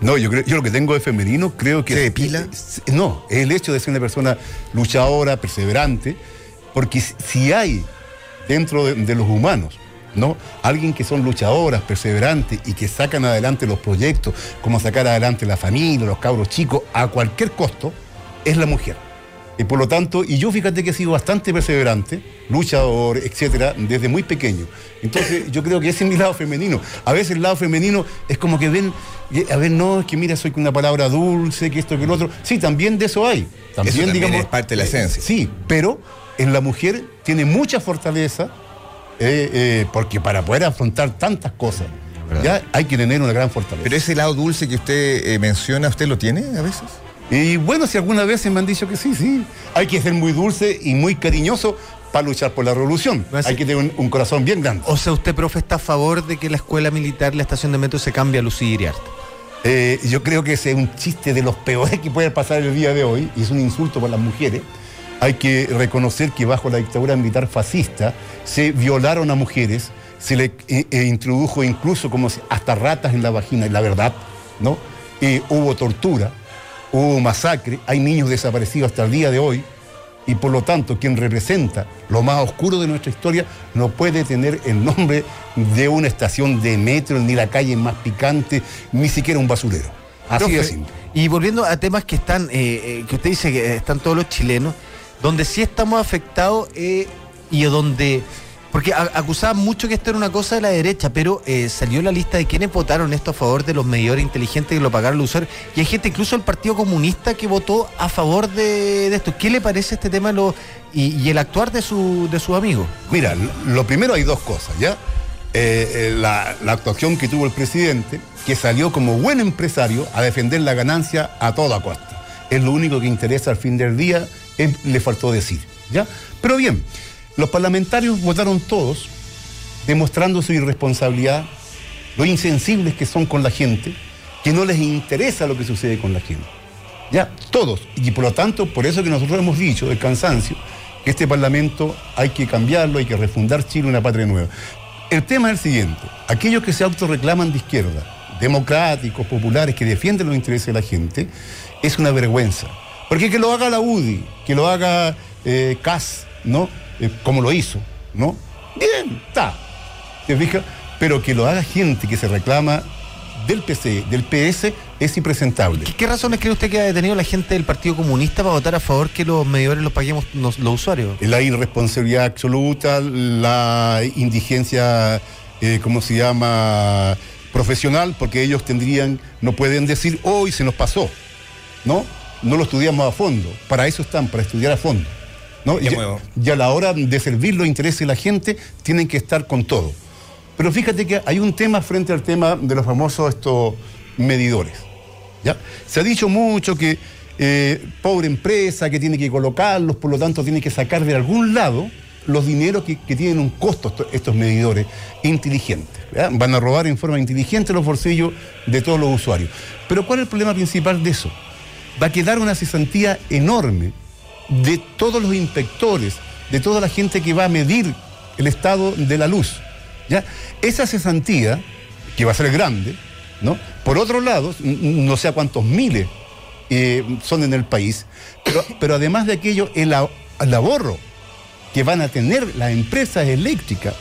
No, yo, creo, yo lo que tengo de femenino creo que... ¿Se depila? es- no, es el hecho de ser una persona luchadora, perseverante, porque si- si hay dentro de, de los humanos, ¿no? Alguien que son luchadoras, perseverantes y que sacan adelante los proyectos, como sacar adelante la familia, los cabros chicos, a cualquier costo, es la mujer. Y por lo tanto, y yo fíjate que he sido bastante perseverante, luchador, etcétera, desde muy pequeño. Entonces, yo creo que ese es mi lado femenino. A veces el lado femenino es como que ven, a ver, no, es que mira, soy una palabra dulce, que esto, que lo otro. Sí, también de eso hay. También, también digamos. es parte de la eh, esencia. Sí, pero en la mujer tiene mucha fortaleza, eh, eh, porque para poder afrontar tantas cosas, ya hay que tener una gran fortaleza. Pero ese lado dulce que usted menciona, ¿usted lo tiene a veces? Y bueno, si alguna vez me han dicho que sí, sí. Hay que ser muy dulce y muy cariñoso para luchar por la revolución. Sí. Hay que tener un, un corazón bien grande. O sea, usted, profe, está a favor de que la escuela militar, la estación de metro, se cambie a Lucía Iriarte. Eh, yo creo que ese es un chiste de los peores que puede pasar el día de hoy y es un insulto para las mujeres. Hay que reconocer que bajo la dictadura militar fascista se violaron a mujeres, se le eh, eh, introdujo incluso como hasta ratas en la vagina, y la verdad, ¿no? Eh, hubo tortura, hubo masacre, hay niños desaparecidos hasta el día de hoy y por lo tanto quien representa lo más oscuro de nuestra historia no puede tener el nombre de una estación de metro, ni la calle más picante, ni siquiera un basurero. Así Profe, de simple. Y volviendo a temas que están, eh, eh, que usted dice que están todos los chilenos, donde sí estamos afectados eh, y donde. Porque acusaban mucho que esto era una cosa de la derecha, pero eh, salió la lista de quienes votaron esto a favor de los medidores inteligentes que lo pagaron los usuarios. Y hay gente, incluso el Partido Comunista, que votó a favor de, esto. ¿Qué le parece este tema y, el actuar de su, de sus amigos? Mira, lo primero hay dos cosas, ¿ya? Eh, eh, la, actuación que tuvo el presidente, que salió como buen empresario a defender la ganancia a toda costa. Es lo único que interesa al fin del día, le faltó decir, ¿ya? Pero bien, los parlamentarios votaron todos demostrando su irresponsabilidad, lo insensibles que son con la gente, que no les interesa lo que sucede con la gente. Ya, todos. Y por lo tanto, por eso que nosotros hemos dicho, el cansancio, que este Parlamento hay que cambiarlo, hay que refundar Chile una patria nueva. El tema es el siguiente, aquellos que se autorreclaman de izquierda, democráticos, populares, que defienden los intereses de la gente, es una vergüenza. Porque que lo haga la UDI, que lo haga eh, CAS, ¿no? Eh, como lo hizo, ¿no? Bien, está. ¿Te fijas? Pero que lo haga gente que se reclama del PC, del PS, es impresentable. ¿Qué, qué razones cree usted que ha detenido la gente del Partido Comunista para votar a favor que los medidores los paguemos nos- los usuarios? La irresponsabilidad absoluta, la indigencia, eh, ¿cómo se llama? Profesional, porque ellos tendrían, no pueden decir, hoy se nos pasó, ¿no? No lo estudiamos a fondo. Para eso están, para estudiar a fondo. ¿No? Y, a la hora de servir los intereses de la gente, tienen que estar con todo. Pero fíjate que hay un tema frente al tema de los famosos estos medidores. ¿ya? Se ha dicho mucho que eh, pobre empresa que tiene que colocarlos, por lo tanto tiene que sacar de algún lado los dineros que, que tienen un costo esto- estos medidores inteligentes. Van a robar en forma inteligente los bolsillos de todos los usuarios. Pero ¿cuál es el problema principal de eso? Va a quedar una cesantía enorme de todos los inspectores, de toda la gente que va a medir el estado de la luz. ¿ya? Esa cesantía, que va a ser grande, ¿no? Por otro lado, no sé a cuántos miles eh, son en el país, pero, pero además de aquello, el, el ahorro que van a tener las empresas eléctricas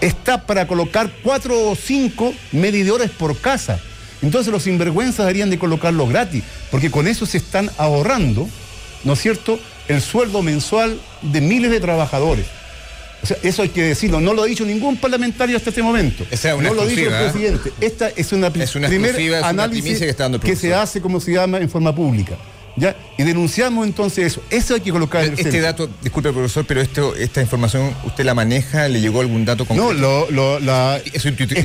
está para colocar cuatro o cinco medidores por casa. Entonces los sinvergüenzas deberían de colocarlo gratis, porque con eso se están ahorrando, ¿no es cierto?, el sueldo mensual de miles de trabajadores. O sea, eso hay que decirlo. No lo ha dicho ningún parlamentario hasta este momento. Esa es una no lo dijo el exclusiva, ¿eh? presidente. Esta es una, Es una primer es análisis que está dando el que se hace, como se llama, en forma pública. ¿ya? Y denunciamos entonces eso. Eso hay que colocar en el Este centro. dato, disculpe profesor, pero esto, esta información usted la maneja, ¿le llegó algún dato concreto? No, lo, lo- la- ¿Es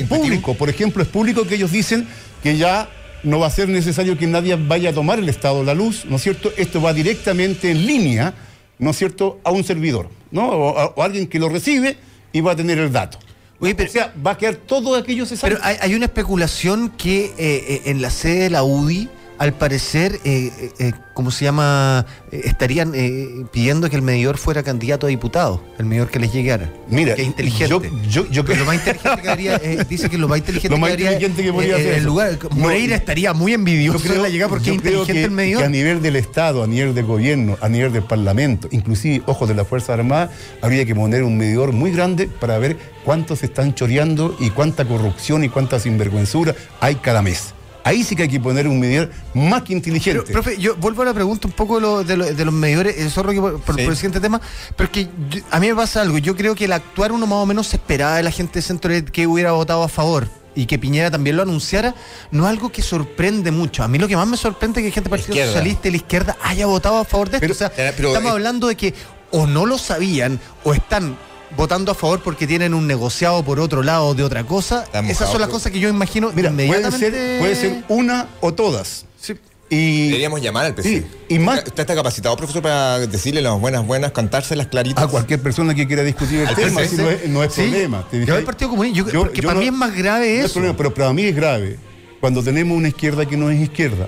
público. Por ejemplo, es público que ellos dicen que ya no va a ser necesario que nadie vaya a tomar el estado de la luz, ¿no es cierto? Esto va directamente en línea, ¿no es cierto?, a un servidor, ¿no? O, a- o alguien que lo recibe y va a tener el dato. Oye, pero- o sea, va a quedar todo aquello. Pero hay, hay una especulación que eh, eh, en la sede de la UDI, al parecer, eh, eh, eh, ¿cómo se llama? Estarían eh, pidiendo que el medidor fuera candidato a diputado, el medidor que les llegara. Mira, que es inteligente. yo- yo- yo creo- lo más inteligente que haría, dice que lo más inteligente Lo más que inteligente que podría hacer el lugar, No, Moreira estaría muy envidioso de la llegada porque es yo creo inteligente que, el medidor. que a nivel del Estado, a nivel del gobierno, a nivel del Parlamento, inclusive, ojos de las Fuerzas Armadas, habría que poner un medidor muy grande para ver cuántos se están choreando y cuánta corrupción y cuánta sinvergüenzura hay cada mes. Ahí sí que hay que poner un medidor más que inteligente. Pero, profe, yo vuelvo a la pregunta un poco de, lo- de lo- de los medidores, eh, zorro, que por, por- Sí. por el siguiente tema, pero es que yo- a mí me pasa algo. Yo creo que el actuar uno más o menos se esperaba de la gente de centro que hubiera votado a favor y que Piñera también lo anunciara, no es algo que sorprende mucho. A mí lo que más me sorprende es que gente del Partido. Socialista y la izquierda haya votado a favor de esto. Pero- o sea, pero- estamos eh, hablando de que o no lo sabían o están votando a favor porque tienen un negociado por otro lado de otra cosa. Estamos Esas son las cosas que yo imagino Mira, puede ser, puede ser una o todas. Sí. Y Deberíamos llamar al PC. Sí, y más- ¿Usted está capacitado, profesor, para decirle las buenas, buenas, cantárselas claritas? a cualquier persona que quiera discutir el tema, si no es, no es Sí. problema. ¿te Yo al Partido Comunista, yo- Yo- porque yo para no- mí es más grave No es eso. problema, pero para mí es grave cuando tenemos una izquierda que no es izquierda.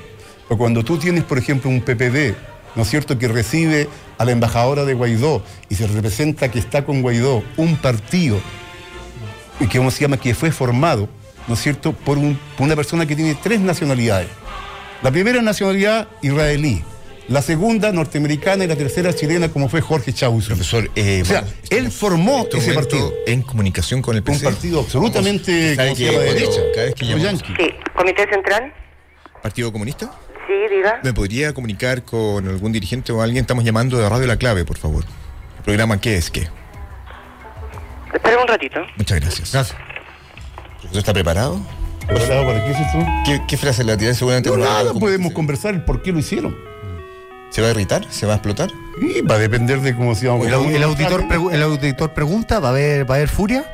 O cuando tú tienes, por ejemplo, un PPD, ¿no es cierto?, que recibe a la embajadora de Guaidó y se representa que está con Guaidó un partido, y que ¿cómo se llama?, que fue formado, ¿no es cierto?, por, un- por una persona que tiene tres nacionalidades. La primera nacionalidad israelí, la segunda norteamericana y la tercera chilena, como fue Jorge Chauzo. Profesor, eh, O sea, bueno, él formó este ese partido. En comunicación con el Un PC. partido absolutamente ¿Sabe ¿cómo se que llama? de derecha. cada vez que como llamamos-. Sí, Comité Central. ¿Partido Comunista? Sí, diga. ¿Me podría comunicar con algún dirigente o alguien? Estamos llamando de Radio La Clave, por favor. ¿El programa qué es qué? Espera un ratito. Muchas gracias. Gracias. ¿Profesor está preparado? ¿Preparado para qué es? ¿Qué, qué frase le va a tirar? Seguramente No, no la nada, podemos conversar el por qué lo hicieron. ¿Se va a irritar? ¿Se va a explotar? Y va a depender de cómo se llama. El, au- el auditor pregu- el auditor pregunta, ¿va a haber, va a haber furia?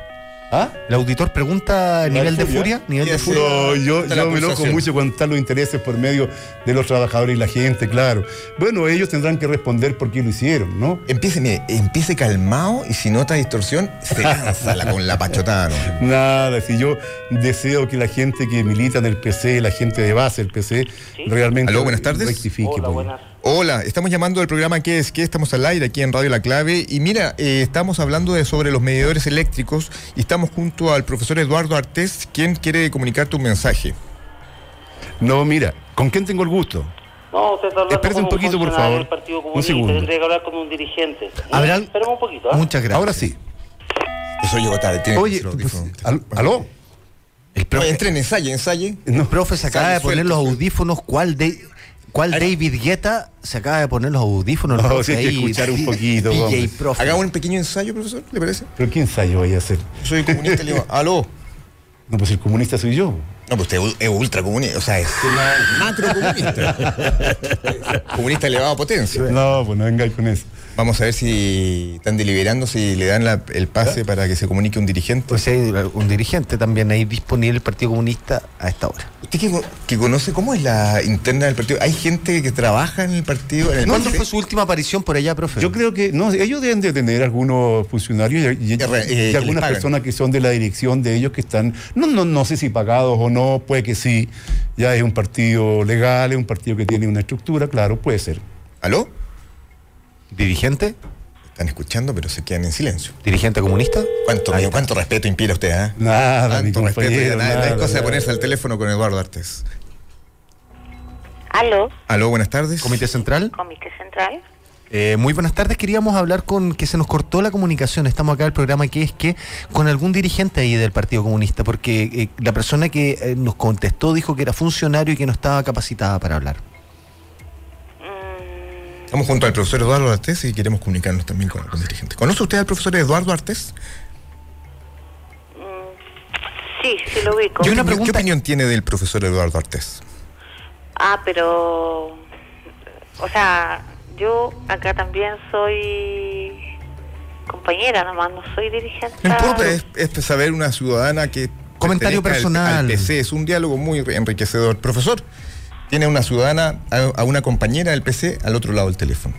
¿Ah? El auditor pregunta ¿Va a nivel de furia, furia? nivel de furia. No, yo, yo me enojo pulsación. mucho cuando están los intereses por medio de los trabajadores y la gente, claro. Bueno, ellos tendrán que responder por qué lo hicieron, ¿no? Empiece, mire, empiece calmado y si nota distorsión, se lanza la- con la pachotada. ¿no? Nada, si yo deseo que la gente que milita en el PC, la gente de base del PC, realmente Aló, buenas tardes. rectifique. Hola, pues. buenas. Hola, estamos llamando del programa ¿Qué es qué? Estamos al aire aquí en Radio La Clave. Y mira, eh, estamos hablando de, sobre los medidores eléctricos y estamos junto al profesor Eduardo Artés, quien quiere comunicarte un mensaje. No, mira, ¿con quién tengo el gusto? No, usted está hablando Espérate un poquito, por favor. del Partido Un segundo. Tendría que hablar con un dirigente. ¿Habrá- Esperemos un poquito, ¿ah? Muchas gracias. Ahora sí. Eso llegó tarde. tiene Oye, pues, al- ¿aló? El Oye, profe, entren, ensaye, ensaye. el profe se acaba de poner suelto, los audífonos. ¿Cuál, de, cuál David Guetta se acaba de poner los audífonos? No, sí hay que escuchar un poquito, DJ hombre. profe. Hagamos un pequeño ensayo, profesor, ¿le parece? ¿Pero qué ensayo voy a hacer? Yo soy comunista, le digo, aló. No, pues el comunista soy yo. No, pues usted es ultra comunista, o sea, es macro comunista. comunista elevado a potencia. No, pues no vengáis con eso. Vamos a ver si están deliberando, si le dan la- el pase para que se comunique un dirigente. Pues hay un dirigente también ahí disponible el Partido Comunista a esta hora. Usted que, que conoce cómo es la interna del partido, ¿hay gente que trabaja en el partido? En el ¿Cuándo fue su última aparición por allá, profe? Yo creo que, no, ellos deben de tener algunos funcionarios y, y- Eh, y algunas personas que son de la dirección de ellos que están, no, no, no sé si pagados o no, puede que sí. Ya es un partido legal, es un partido que tiene una estructura, claro, puede ser. ¿Aló? ¿Dirigente? Están escuchando, pero se quedan en silencio. ¿Dirigente comunista? ¿Cuánto, mío, cuánto respeto inspira usted, ah? Nada, mi compañero, nada, no hay nada, cosa de nada. ponerse al teléfono con Eduardo Artes. Aló, Aló, buenas tardes. ¿Comité Central? Comité Central. Eh, muy buenas tardes, queríamos hablar con que se nos cortó la comunicación, estamos acá en el programa que es que con algún dirigente ahí del Partido Comunista, porque eh, la persona que eh, nos contestó dijo que era funcionario y que no estaba capacitada para hablar. Estamos junto al profesor Eduardo Artés y queremos comunicarnos también con algún dirigente. ¿Conoce usted al profesor Eduardo Artés? Sí, sí lo ubico. Yo ¿Qué, una opinión- pregunta- ¿Qué opinión tiene del profesor Eduardo Artés? Ah, pero O sea, yo acá también soy compañera nomás, no soy dirigente. No importa, es, es saber una ciudadana que. Comentario al- personal. Al, PC, es un diálogo muy enriquecedor. Profesor, tiene una ciudadana, a, a una compañera del PC al otro lado del teléfono.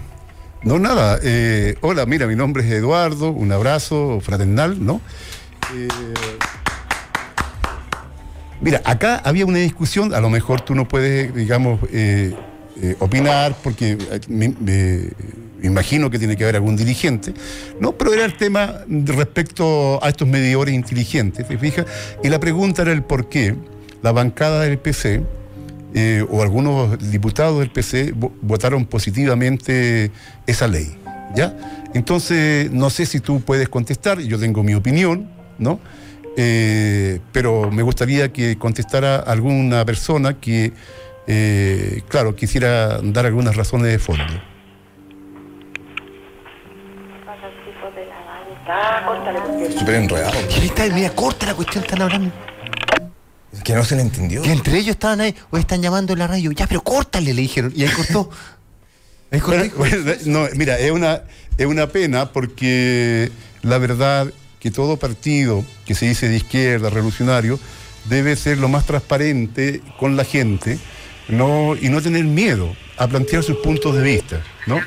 No, nada. eh, hola, mira, mi nombre es Eduardo, un abrazo fraternal, ¿no? Eh, mira, acá había una discusión, a lo mejor tú no puedes, digamos, eh, eh, opinar, porque eh, me, imagino que tiene que haber algún dirigente, ¿no? Pero era el tema respecto a estos medidores inteligentes, ¿te fijas? Y la pregunta era el por qué la bancada del PC eh, o algunos diputados del PC vo- votaron positivamente esa ley. ¿Ya? Entonces, no sé si tú puedes contestar, yo tengo mi opinión, ¿no? Pero me gustaría que contestara alguna persona que, eh, claro, quisiera dar algunas razones de fondo. Súper enredado. Mira, corta la cuestión, están hablando. Que no se le entendió. Que entre ellos estaban ahí, o están llamando en la radio. Ya, pero córtale, le dijeron. Y ahí cortó. Ahí cortó. Bueno, bueno, no, mira, es una, es una pena porque la verdad que todo partido que se dice de izquierda, revolucionario, debe ser lo más transparente con la gente no, y no tener miedo a plantear sus puntos de vista. ¿no?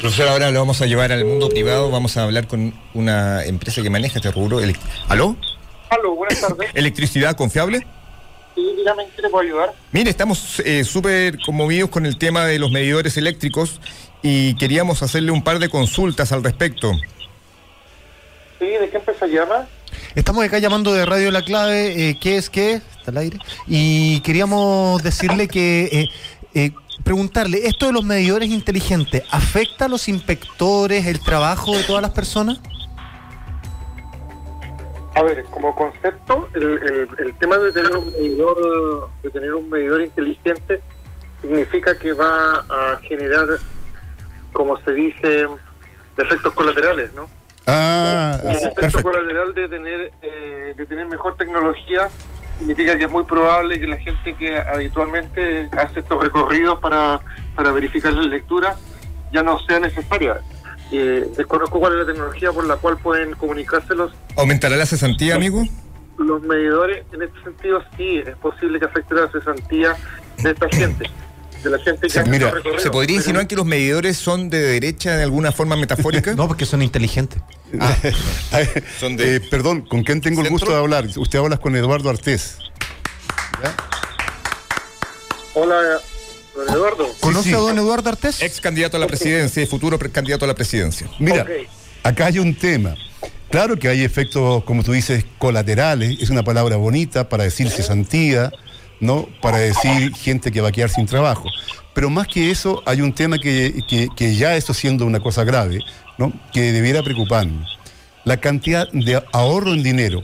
Profesor, ahora lo vamos a llevar al mundo privado. Vamos a hablar con una empresa que maneja este rubro. ¿Aló? Aló, buenas tardes. ¿Electricidad confiable? Sí, dígame qué le puedo ayudar. Mire, estamos eh, súper conmovidos con el tema de los medidores eléctricos y queríamos hacerle un par de consultas al respecto. Sí, ¿de qué empresa llama? Estamos acá llamando de Radio La Clave, eh, ¿qué es qué? Está al aire. Y queríamos decirle que, eh, eh, preguntarle, ¿esto de los medidores inteligentes afecta a los inspectores, el trabajo de todas las personas? A ver, como concepto, el, el- el tema de tener un medidor, de tener un medidor inteligente significa que va a generar, como se dice, efectos colaterales, ¿no? Ah, El efecto colateral de tener, eh, de tener mejor tecnología significa que es muy probable que la gente que habitualmente hace estos recorridos para, para verificar las lecturas ya no sea necesaria. Eh, desconozco cuál es la tecnología por la cual pueden comunicarse los, ¿Aumentará la cesantía, amigo? los medidores. En este sentido, sí, es posible que afecte la cesantía de esta gente, de la gente que Se, mira. ¿se podría Pero- insinuar que los medidores son de derecha de alguna forma metafórica? No, porque son inteligentes. Son de- Eh, perdón, ¿con quién tengo el gusto de hablar? Usted habla con Eduardo Artés. Hola, don Eduardo. ¿Conoce sí. a don Eduardo Artés? Ex candidato a la presidencia y futuro candidato a la presidencia. Mira, acá hay un tema. Claro que hay efectos, como tú dices, colaterales, es una palabra bonita para decir cesantía, ¿no? Para decir gente que va a quedar sin trabajo. Pero más que eso, hay un tema que, que- ya eso siendo una cosa grave, ¿no? Que debiera preocuparnos. La cantidad de ahorro en dinero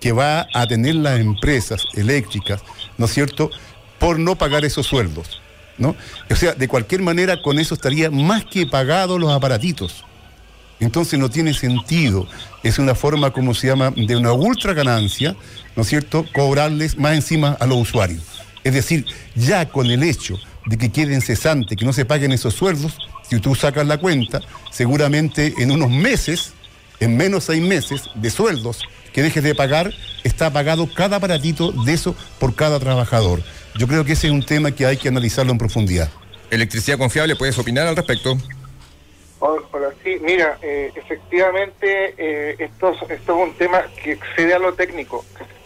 que va a tener las empresas eléctricas, ¿no es cierto?, por no pagar esos sueldos, ¿no? O sea, de cualquier manera, con eso estaría más que pagados los aparatitos. Entonces no tiene sentido. Es una forma, como se llama, de una ultra ganancia, ¿no es cierto?, cobrarles más encima a los usuarios. Es decir, ya con el hecho de que queden cesantes, que no se paguen esos sueldos, si tú sacas la cuenta, seguramente en unos meses, en menos seis meses de sueldos que dejes de pagar, está pagado cada aparatito de eso por cada trabajador. Yo creo que ese es un tema que hay que analizarlo en profundidad. Electricidad confiable, ¿puedes opinar al respecto? Hola, sí, mira, eh, efectivamente eh, esto, es- esto es un tema que excede a lo técnico.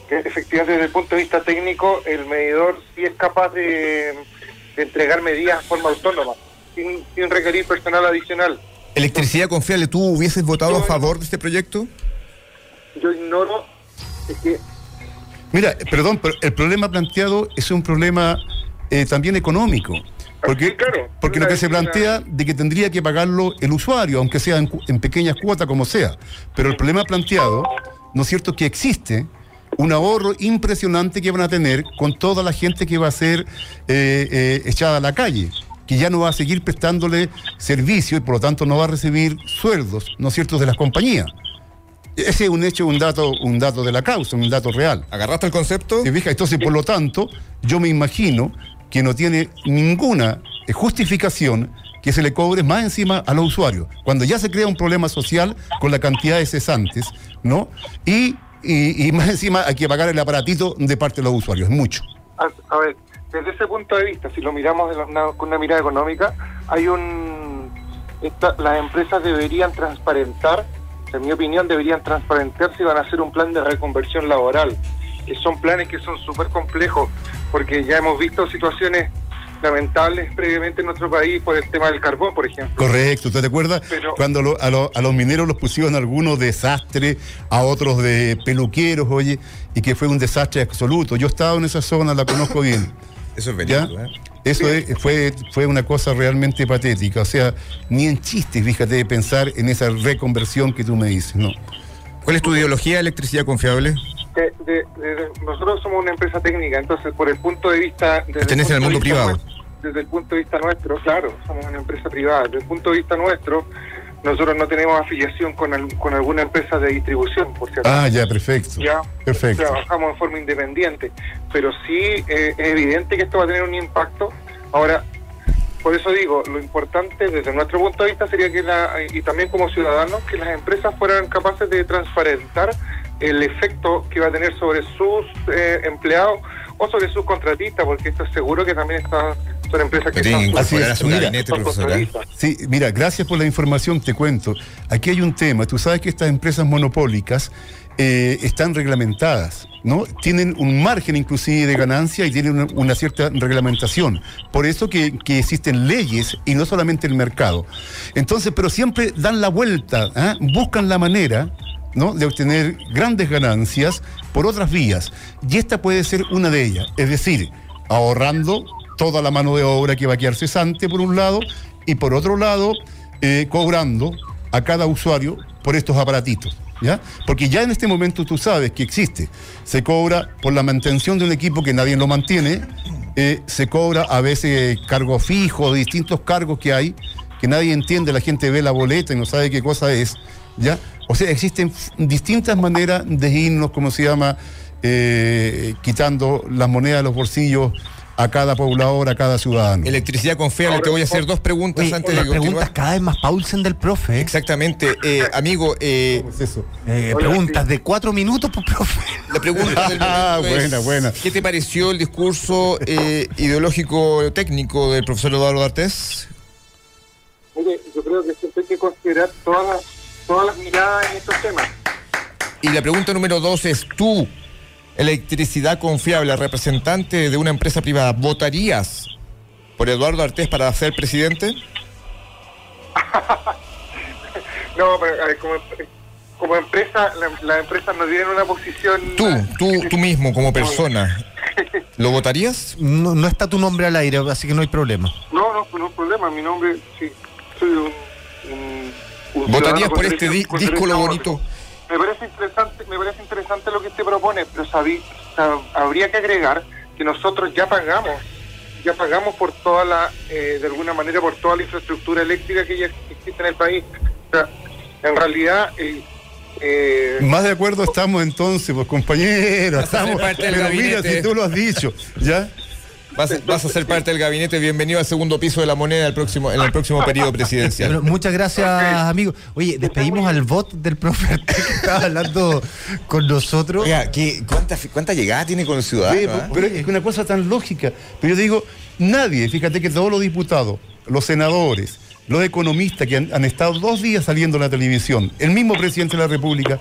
Que efectivamente desde el punto de vista técnico el medidor sí es capaz de, de entregar medidas de forma autónoma, sin, sin requerir personal adicional. Electricidad confiable, ¿tú hubieses votado a favor de este proyecto? Yo ignoro es que Mira, perdón, pero el problema planteado es un problema eh, también económico. Porque, Sí, claro. porque lo que se plantea de que tendría que pagarlo el usuario, aunque sea en, cu- en pequeñas cuotas como sea. Pero el problema planteado, ¿no es cierto?, que existe un ahorro impresionante que van a tener con toda la gente que va a ser eh, eh, echada a la calle, que ya no va a seguir prestándole servicio y por lo tanto no va a recibir sueldos, ¿no es cierto?, de las compañías. Ese es un hecho, un dato, un dato de la causa, un dato real. ¿Agarraste el concepto? ¿Te fijas? Entonces, por lo tanto, yo me imagino que no tiene ninguna eh, justificación que se le cobre más encima a los usuarios. Cuando ya se crea un problema social con la cantidad de cesantes, ¿no? Y, y- más encima hay que pagar el aparatito de parte de los usuarios, es mucho. A, ver, desde ese punto de vista, si lo miramos con una mirada económica, hay un... esta- las empresas deberían transparentar, en mi opinión, deberían transparentar si van a hacer un plan de reconversión laboral, que son planes que son súper complejos, porque ya hemos visto situaciones lamentables previamente en nuestro país por el tema del carbón, por ejemplo. Correcto, ¿tú te acuerdas? Pero- Cuando lo- a, lo- a los mineros los pusieron algunos desastre, a otros de peluqueros, oye, y que fue un desastre absoluto. Yo he estado en esa zona, la conozco bien. Eso es verídico, ¿eh? Eso es- fue, fue una cosa realmente patética. O sea, ni en chistes, fíjate, de pensar en esa reconversión que tú me dices, ¿no? ¿Cuál es tu ideología de electricidad confiable? De- de- de- nosotros somos una empresa técnica, entonces por el punto de vista... el Pertenece al punto mundo de privado. nuestro- desde el punto de vista nuestro, claro, somos una empresa privada. Desde el punto de vista nuestro, nosotros no tenemos afiliación con, al- con alguna empresa de distribución, por cierto. Ah, ya, perfecto. Ya, Perfecto. trabajamos en forma independiente, pero sí eh, es evidente que esto va a tener un impacto. Ahora, por eso digo, lo importante desde nuestro punto de vista sería que, la, y también como ciudadanos, que las empresas fueran capaces de transparentar el efecto que va a tener sobre sus eh, empleados o sobre sus contratistas, porque esto es seguro que también está, son empresas que están... incorporar a su Mira, gabinete, contratistas. Sí, mira, gracias por la información, te cuento. Aquí hay un tema, tú sabes que estas empresas monopólicas eh, están reglamentadas, ¿no? Tienen un margen inclusive de ganancia y tienen una, una cierta reglamentación. Por eso que, que existen leyes y no solamente el mercado. Entonces, pero siempre dan la vuelta, ¿ah? buscan la manera ¿no? de obtener grandes ganancias por otras vías. Y esta puede ser una de ellas. Es decir, ahorrando toda la mano de obra que va a quedar cesante por un lado y por otro lado eh, cobrando a cada usuario por estos aparatitos. ¿Ya? Porque ya en este momento tú sabes que existe. Se cobra por la mantención de un equipo que nadie lo mantiene, eh, se cobra a veces cargos fijos, distintos cargos que hay, que nadie entiende, la gente ve la boleta y no sabe qué cosa es. ¿Ya? O sea, existen distintas maneras de irnos, como se llama, eh, quitando las monedas de los bolsillos a cada poblador, a cada ciudadano. Electricidad confiable, te voy a hacer dos preguntas Oye, antes las de preguntas continuar. cada vez más Paulsen del profe. ¿eh? Exactamente, eh, amigo, eh, ¿Cómo es eso? Eh, preguntas de cuatro minutos, pues, profe. la pregunta del Ah, es, buena, buena. ¿Qué te pareció el discurso eh, ideológico técnico del profesor Eduardo Artés? Mire, yo creo que siempre hay que considerar todas las, todas las miradas en estos temas. Y la pregunta número dos es, ¿tú, electricidad confiable, representante de una empresa privada, votarías por Eduardo Artés para ser presidente? No, pero a ver, como, como empresa, la- las empresas no tienen una posición... Tú, tú, tú mismo como persona, ¿lo votarías? No, no está tu nombre al aire, así que no hay problema. No, no, no hay problema. Mi nombre, sí, soy un ¿Votarías por este di- disco lo bonito? Me parece interesante, me parece interesante lo que usted propone, pero sabí, sab- habría que agregar que nosotros ya pagamos, ya pagamos por toda la, eh, de alguna manera, por toda la infraestructura eléctrica que ya existe en el país. O sea, en realidad, eh, eh, Más de acuerdo estamos entonces, pues compañeros. Estamos, pero mira, si tú lo has dicho, ¿ya? Vas, a- vas a ser parte del gabinete. Bienvenido al segundo piso de la moneda el próximo, en el próximo periodo presidencial. Muchas gracias, amigo. Oye, despedimos al bot del profe que estaba hablando con nosotros. Oiga, ¿qué, cuánta, ¿cuánta llegada tiene con el ciudadano? Sí, ah? pero es una cosa tan lógica. Pero yo digo, nadie, fíjate que todos los diputados, los senadores, los economistas que han, estado dos días saliendo en la televisión, el mismo presidente de la República,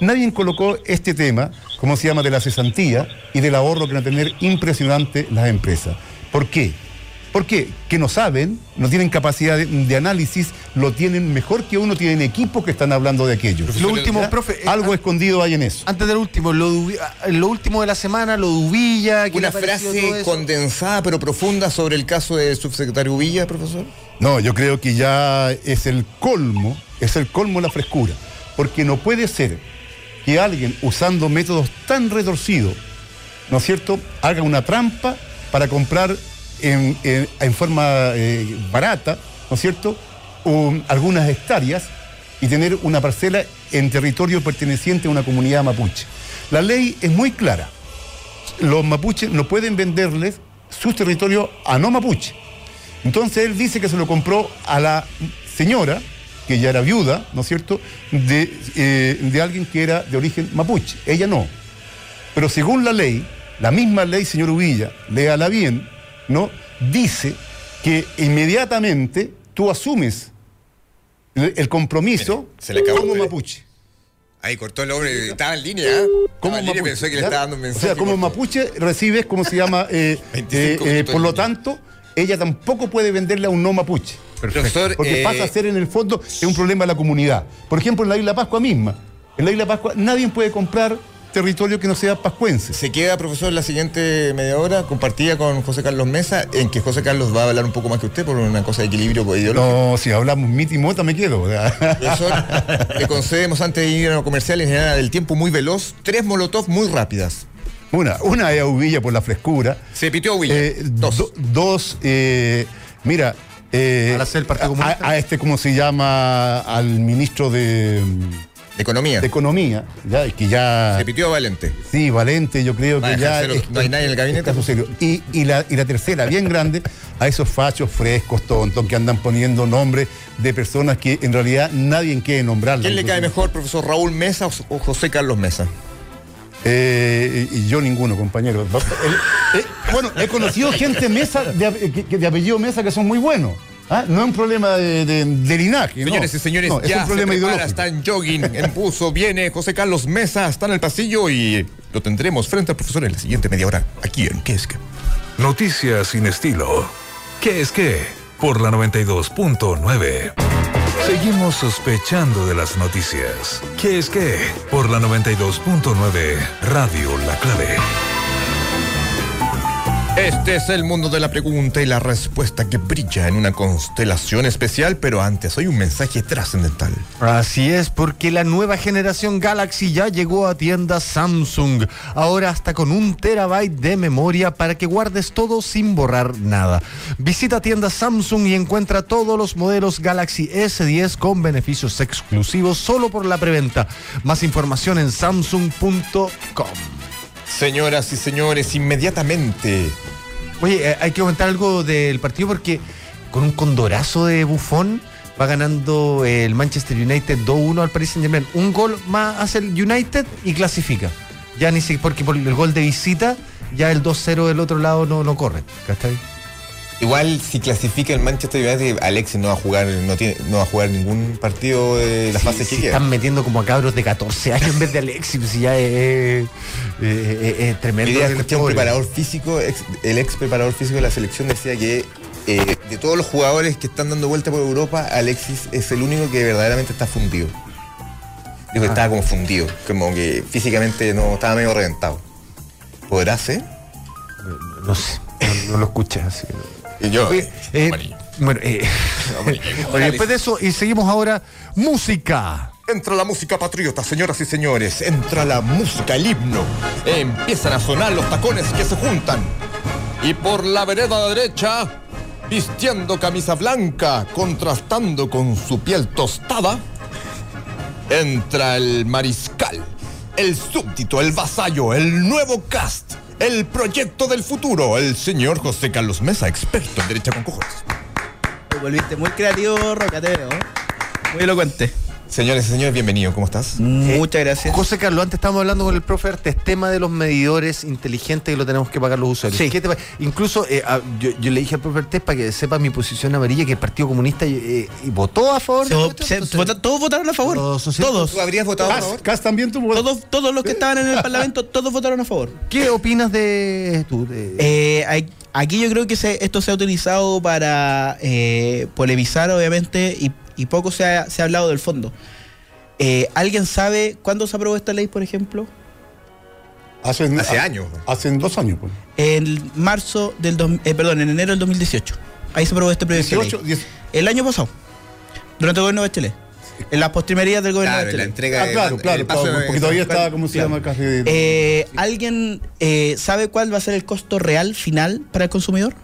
nadie colocó este tema, como se llama, de la cesantía y del ahorro que van a tener impresionante las empresas. ¿Por qué? ¿Por qué? Que no saben, no tienen capacidad de, de análisis, lo tienen mejor que uno, tienen equipos que están hablando de aquello. Lo último, profe, eh, Algo an- escondido hay en eso. Antes del último, lo, ah, lo último de la semana, lo de Uvilla. ¿qué Una frase condensada pero profunda sobre el caso del subsecretario Villa, profesor. No, yo creo que ya es el colmo, es el colmo la frescura, porque no puede ser que alguien usando métodos tan retorcidos, ¿no es cierto?, haga una trampa para comprar en, forma eh, barata, ¿no es cierto?, un- algunas hectáreas y tener una parcela en territorio perteneciente a una comunidad mapuche. La ley es muy clara los mapuches no pueden venderles sus territorios a no mapuche. Entonces él dice que se lo compró a la señora, que ya era viuda, ¿no es cierto?, de, eh, de alguien que era de origen mapuche. Ella no. Pero según la ley, la misma ley, señor Uvilla, léala bien, ¿no? Dice que inmediatamente tú asumes el, el compromiso se le acabó como mapuche. Ahí cortó el hombre, estaba en línea. ¿eh? Estaba en línea y pensó que le estaba dando un O mensaje. sea, como mapuche recibes, ¿cómo se llama? Eh, 25 eh, eh, por lo tanto, ella tampoco puede venderle a un no mapuche. Profesor, Porque eh, pasa a ser en el fondo es un problema de la comunidad. Por ejemplo, en la isla Pascua misma. En la isla Pascua nadie puede comprar territorio que no sea pascuense. Se queda, profesor, la siguiente media hora compartida con José Carlos Mesa, en que José Carlos va a hablar un poco más que usted por una cosa de equilibrio ideológico. No, si hablamos mit y mota me quedo. le concedemos antes de ir a los comerciales, en general, el tiempo muy veloz, tres molotov muy rápidas. Una, una es a Uvilla por la frescura. Se pitió Huilla. Eh, do- dos, eh, mira, eh, Al hacer el Partido a, a este, ¿cómo se llama? Al ministro de, De economía. de Economía, ya, que ya... Se pitió Valente. Sí, Valente, yo creo Va que ya. es- no hay nadie en el gabinete. caso serio. Y, y la, y la tercera, bien grande, a esos fachos frescos, tontos, que andan poniendo nombres de personas que en realidad nadie quiere nombrarlas. ¿Quién le cae mejor, profesor Raúl Mesa o José Carlos Mesa? Eh, y yo ninguno, compañero. Eh, bueno, he conocido gente mesa de, de apellido Mesa que son muy buenos. ¿Ah? No es un problema de, de- de linaje. no. Señores y señores, No, es ya un problema se prepara, ideológico. está en jogging, en buzo, viene José Carlos Mesa, está en el pasillo y lo tendremos frente al profesor en la siguiente media hora, aquí en ¿Qué es que? Noticias sin estilo. ¿Qué es qué? Por la 92.9. Seguimos sospechando de las noticias. ¿Qué es qué? Por la 92.9 Radio La Clave. Este es el mundo de la pregunta y la respuesta que brilla en una constelación especial, pero antes hay un mensaje trascendental. Así es, porque la nueva generación Galaxy ya llegó a tiendas Samsung. Ahora hasta con un terabyte de memoria para que guardes todo sin borrar nada. Visita tiendas Samsung y encuentra todos los modelos Galaxy S10 con beneficios exclusivos solo por la preventa. Más información en samsung.com. Señoras y señores, inmediatamente. Oye, eh, hay que comentar algo del partido porque con un condorazo de bufón va ganando el Manchester United 2-1 al Paris Saint Germain. Un gol más hace el United y clasifica. Ya ni siquiera, porque por el gol de visita, ya el 2-0 del otro lado no, no corre. ¿Cachai? Igual si clasifica el Manchester United, Alexis no va a jugar, no tiene, no va a jugar ningún partido de las fases que Si queda. están metiendo como a cabros de 14 años en vez de Alexis, pues ya es, es- es- es tremendo. Escuché un preparador físico, ex- el ex preparador físico de la selección decía que eh, de todos los jugadores que están dando vuelta por Europa, Alexis es el único que verdaderamente está fundido. Dijo que Ah. estaba como fundido, como que físicamente no estaba medio reventado. ¿Podrá ser? No sé, no, no lo escuché así. Y yo, Oye, eh, bueno, eh, oye, después de eso, y seguimos ahora, música. Entra la música patriota, señoras y señores. Entra la música, el himno. Empiezan a sonar los tacones que se juntan. Y por la vereda derecha, vistiendo camisa blanca, contrastando con su piel tostada, entra el mariscal, el súbdito, el vasallo, el nuevo cast, el proyecto del futuro, el señor José Carlos Mesa, experto en derecha con cojones. Te volviste muy creativo, Roca. Muy elocuente. Señores y señores, bienvenido, ¿cómo estás? Muchas gracias. José Carlos, antes estábamos hablando con el profe Artes, tema de los medidores inteligentes que lo tenemos que pagar los usuarios. Sí. ¿Qué te Incluso eh, a- yo, yo le dije al profe Artes para que sepa mi posición amarilla que el Partido Comunista eh, y votó a favor Se de se- entonces- vota- todos votaron a favor. Socialistas- Todos. ¿Tú habrías votado a favor? Cas también tuvo. Todos, todos los que estaban en el Parlamento, todos votaron a favor. ¿Qué opinas de tú? de- Eh, hay- aquí yo creo que se- esto se ha utilizado para eh, polemizar, obviamente, y, y poco se ha, se ha hablado del fondo. Eh, ¿Alguien sabe cuándo se aprobó esta ley, por ejemplo? Hace, Hace años. Hace dos años. Pues. En marzo del... dos- eh, perdón, en enero del 2018. Ahí se aprobó este proyecto de 18, ley. 10. El año pasado, durante el gobierno de Bachelet. En las postrimerías del gobierno Claro, de la Bachelet. entrega Ah, de- claro, el claro, claro, de- porque todavía está, ¿cómo se llama? Casi de- Eh, ¿Alguien eh, sabe cuál va a ser el costo real final para el consumidor?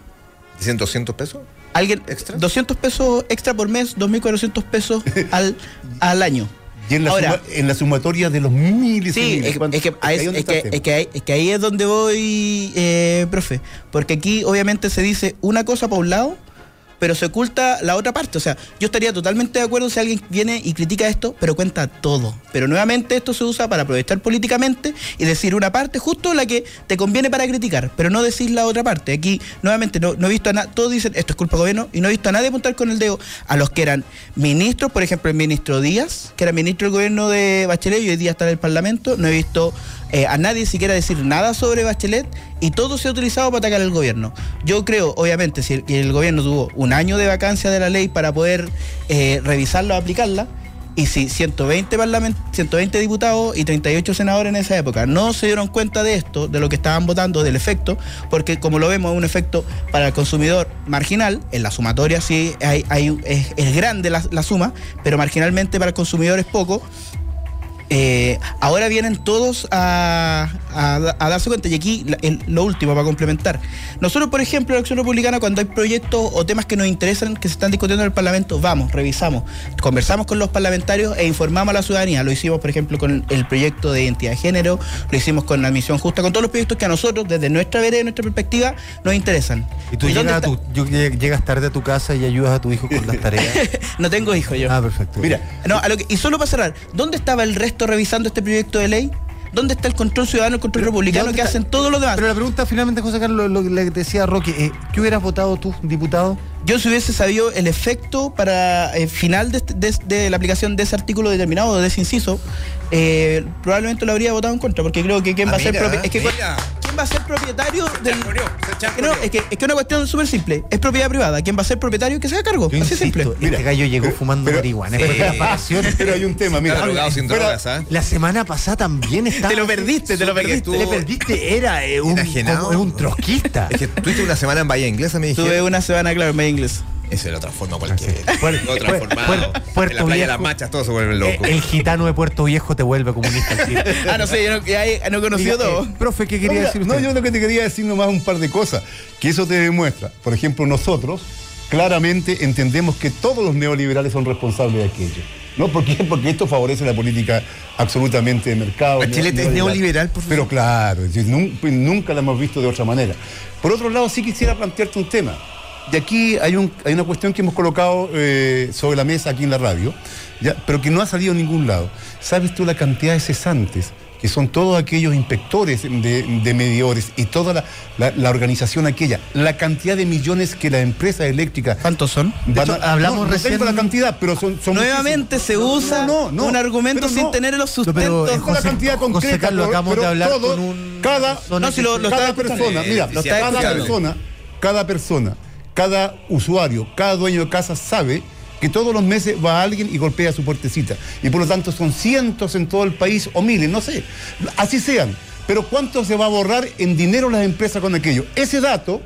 ¿Dicen 200 pesos? ¿Alguien? ¿Extra? 200 pesos extra por mes, 2.400 pesos al, al año. y en la, Ahora- suma- en la sumatoria de los miles y Sí, miles. es, ¿Cuánto- es que, es que ahí, es que ahí es donde voy, eh, profe. Porque aquí obviamente se dice una cosa para un lado, pero se oculta la otra parte. O sea, yo estaría totalmente de acuerdo si alguien viene y critica esto, pero cuenta todo. Pero nuevamente esto se usa para aprovechar políticamente y decir una parte justo la que te conviene para criticar, pero no decir la otra parte. Aquí nuevamente no, he visto a nadie, todos dicen esto es culpa del gobierno y no he visto a nadie apuntar con el dedo a los que eran ministros, por ejemplo el ministro Díaz, que era ministro del gobierno de Bachelet y hoy día está en el Parlamento. No he visto eh, a nadie siquiera decir nada sobre Bachelet y todo se ha utilizado para atacar al gobierno. Yo creo, obviamente, si el, gobierno tuvo un año de vacancia de la ley para poder eh, revisarla aplicarla, y si 120, parlament 120 diputados y 38 senadores en esa época no se dieron cuenta de esto, de lo que estaban votando, del efecto, porque como lo vemos es un efecto para el consumidor marginal, en la sumatoria sí hay, hay- es, es grande la, la suma, pero marginalmente para el consumidor es poco. Eh, ahora vienen todos a, a- a darse cuenta. Y aquí la- el- lo último para complementar. Nosotros, por ejemplo, en la Acción Republicana, cuando hay proyectos o temas que nos interesan, que se están discutiendo en el Parlamento, vamos, revisamos, conversamos con los parlamentarios e informamos a la ciudadanía. Lo hicimos, por ejemplo, con el proyecto de identidad de género, lo hicimos con la admisión justa, con todos los proyectos que a nosotros, desde nuestra vereda y nuestra perspectiva, nos interesan. Y tú llegas, a tu, yo- lleg- llegas tarde a tu casa y ayudas a tu hijo con las tareas. No tengo hijos yo. Ah, perfecto. Mira, No, a lo que- y solo para cerrar, ¿dónde estaba el resto revisando este proyecto de ley? ¿Dónde está el control ciudadano, el control republicano ¿dónde que hacen todos los demás? Pero la pregunta finalmente, José Carlos, lo que le decía Roque, eh, ¿qué hubieras votado tú, diputado? Yo si hubiese sabido el efecto para el final de, este- de- de la aplicación de ese artículo determinado, de ese inciso, eh, probablemente lo habría votado en contra, porque creo que quién Ah, va a ser es que mira. Quién va a ser propietario del se que no, es que es que una cuestión súper simple, es propiedad privada, quién va a ser propietario que se haga cargo, Yo así insisto, simple. este Mira, gallo llegó pero- fumando pero- marihuana. Sí. vacaciones. Pero hay un tema, mira. Está drogado sin drogas, ¿ah? La semana pasada también estaba. Te lo perdiste, te lo perdiste. Te estuvo- perdiste, era eh, un, como- un trotskista. Es que tuviste una semana en Bahía Inglesa, me Tuve dijeron. una semana, claro, en medio inglés. Eso lo transforma cualquiera. Puer- Lo transformado. puer- Puerto en la playa de las Viejo. machas todos se vuelven Eh, locos. El gitano de Puerto Viejo te vuelve comunista. Ah, no sé, yo no, ya he- no he conocido todo. eh, profe, ¿qué quería no, decir no, yo lo que te quería decir nomás un par de cosas, que eso te demuestra. Por ejemplo, nosotros claramente entendemos que todos los neoliberales son responsables de aquello. ¿No? ¿Por qué? Porque esto favorece la política absolutamente de mercado. Bachelet es neoliberal, por Pero claro, pues nunca la hemos visto de otra manera. Por otro lado, sí quisiera plantearte un tema. De aquí hay, un- hay una cuestión que hemos colocado eh, sobre la mesa aquí en la radio, ya, pero que no ha salido a ningún lado. ¿Sabes tú la cantidad de cesantes? que son todos aquellos inspectores de, de medidores y toda la, la- la organización aquella, la cantidad de millones que las empresas eléctricas ¿Cuántos son? van a- hecho, hablamos no, no recién- tengo la cantidad, pero son, son Nuevamente se usa No, no, no, un argumento pero sin no. tener los pero, sustentos. eh, Tengo la José- cantidad José concreta, Carlos, pero- acabamos de pero hablar todo- con un- cada, persona No, si lo- lo cada estaba escuchando. persona, mira, Lo cada persona, cada persona, cada usuario, cada dueño de casa sabe que todos los meses va alguien y golpea su puertecita. Y por lo tanto son cientos en todo el país o miles, no sé. Así sean. Pero ¿cuánto se va a borrar en dinero las empresas con aquello? Ese dato,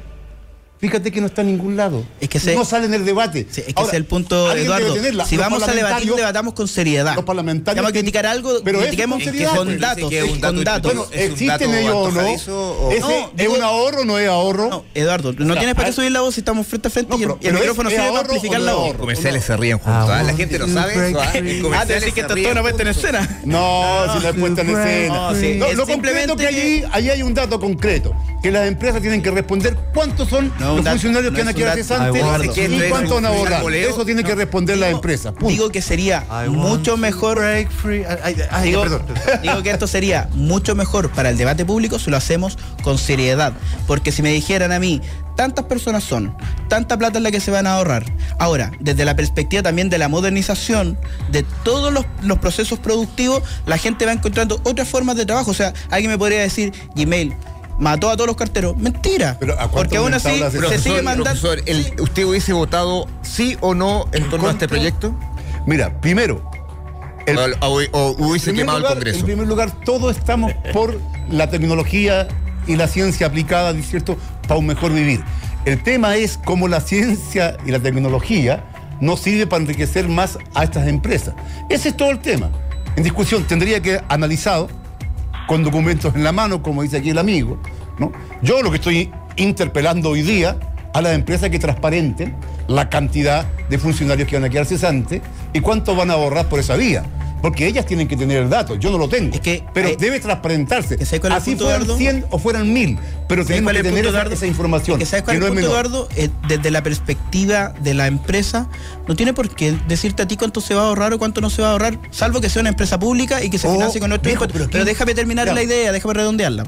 fíjate que no está en ningún lado. Es que no sale en el debate. Sí, es que Ahora, ese es el punto, Eduardo. tenerla. Si vamos a debatir, debatamos con seriedad. Los parlamentarios Vamos a criticar algo, pero critiquemos con seriedad, con pero datos. dice que es un dato con datos. Bueno, ¿Es un ¿existen ellos o no? antojadizo o- ¿Ese No, ¿Es un ahorro o no es ahorro? No, Eduardo, no tienes para qué subir la voz si estamos frente a frente No, y el, pero- y el micrófono sirve para amplificar la voz. ahorro? Comerciales se ríen juntos. Ah, ¿ah? La gente no sabe eso. ¿ah? Decís que se esto es ríen toda una puesta en escena. No, si no es puesta en escena. Lo concreto que allí, hay un dato concreto, que las empresas tienen que responder cuántos son los dato- funcionarios no que van a quedar cesantes y cuántos van a borrar. Eso tiene que responder las empresas. punto. Digo que sería I mucho mejor. break free. Ay, ay, ay, Digo, perdón. digo que esto sería mucho mejor para el debate público si lo hacemos con seriedad. Porque si me dijeran a mí, tantas personas son, tanta plata es la que se van a ahorrar. Ahora, desde la perspectiva también de la modernización de todos los, los procesos productivos, la gente va encontrando otras formas de trabajo. O sea, alguien me podría decir, Gmail mató a todos los carteros. Mentira. Pero, ¿a porque aún así se Profesor, sigue mandando. profesor, el- ¿usted hubiese votado sí o no en torno a este proyecto? Mira, primero, el- o, o- o hubiese en primer quemado lugar- el Congreso. En primer lugar, todos estamos por la tecnología y la ciencia aplicada, ¿no es ¿cierto?, para un mejor vivir. El tema es cómo la ciencia y la tecnología no sirve para enriquecer más a estas empresas. Ese es todo el tema. En discusión tendría que analizado con documentos en la mano, como dice aquí el amigo. ¿no? Yo lo que estoy interpelando hoy día a las empresas que transparenten la cantidad de funcionarios que van a quedar cesantes y cuánto van a ahorrar por esa vía. Porque ellas tienen que tener el dato, yo no lo tengo. Es que pero hay- debe transparentarse. que ¿sabes cuál es Así fueran Eduardo? 100 o fueran 1000, pero ¿Sabes tenemos que es tener esa, esa información. Que ¿Sabes cuál que es no es punto. Eduardo? Eh, desde la perspectiva de la empresa, no tiene por qué decirte a ti cuánto se va a ahorrar o cuánto no se va a ahorrar, salvo que sea una empresa pública y que se Oh, financie con viejo, impuestos. pero déjame terminar la idea, déjame redondearla.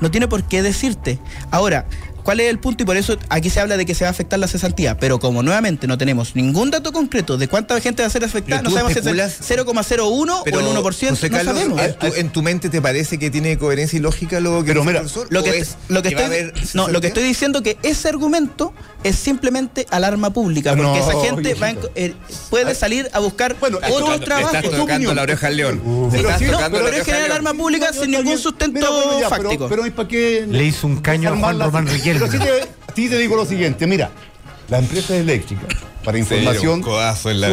No tiene por qué decirte. Ahora, ¿cuál es el punto? Y por eso aquí se habla de que se va a afectar la cesantía. Pero como nuevamente no tenemos ningún dato concreto de cuánta gente va a ser afectada, no sabemos si es el especulas- 0,01 o el 1%, José no Carlos, sabemos. ¿en tu, en tu mente te parece que tiene coherencia y lógica lo que Pero dice el mira, profesor? Lo ¿O que, es lo que estoy, no, lo que estoy diciendo que ese argumento es simplemente alarma pública, porque No, esa gente va eh, puede salir a buscar Bueno, otro trabajo. estás tocando opinión. la oreja al león. Uh, Le pero sí, no, pero es generar alarma pública sin ningún sustento Mira, bueno, ya, fáctico. Pero, pero ¿para qué Le hizo un caño a Juan? Román Riquelme. Pero sí te, sí te digo lo siguiente, mira, la empresa eléctrica, para información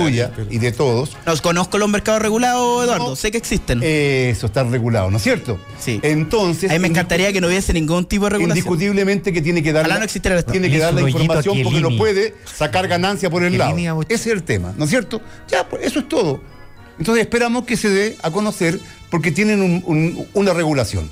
suya y de todos, Nos conozco los mercados regulados, Eduardo, sé que existen. eso está regulado, ¿no es cierto? Sí. Entonces, a mí me encantaría que no hubiese ningún tipo de regulación. indiscutiblemente que tiene que dar no tiene que dar la información porque no puede sacar ganancia por el lado. Ese es el tema, ¿no es cierto? Ya, pues eso es todo. Entonces esperamos que se dé a conocer porque tienen un- un- una regulación.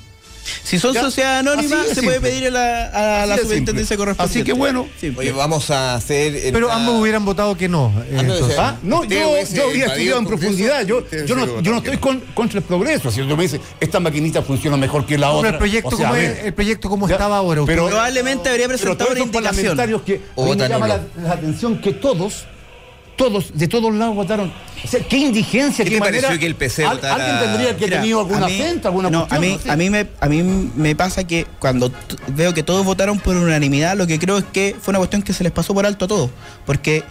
Si son Ya, sociedades anónimas, se puede pedir a la, a la de superintendencia simple. correspondiente. Así que bueno. Oye, vamos a hacer. Pero una- ambos hubieran votado que no. eh, Ah, no, entonces. Ah, no, yo, yo habría estudiado en profundidad. Yo, yo, no, yo no estoy con- contra el progreso. Si tú me dices, esta maquinita funciona mejor que la Pero otra. el proyecto, o sea, como es- el proyecto como Ya, estaba ahora. pero- Probablemente habría pero presentado todos una indicación. parlamentarios que O a mí me llama la atención que todos, todos, de todos lados votaron. O sea, qué indigencia, ¿Qué qué, te manera. pareció que el PC Al- votara- Alguien tendría que Mira, tener alguna a mí- acento, alguna no, cuestión. a mí, no sé. a mí me a mí me pasa que cuando veo que todos votaron por unanimidad, lo que creo es que fue una cuestión que se les pasó por alto a todos, porque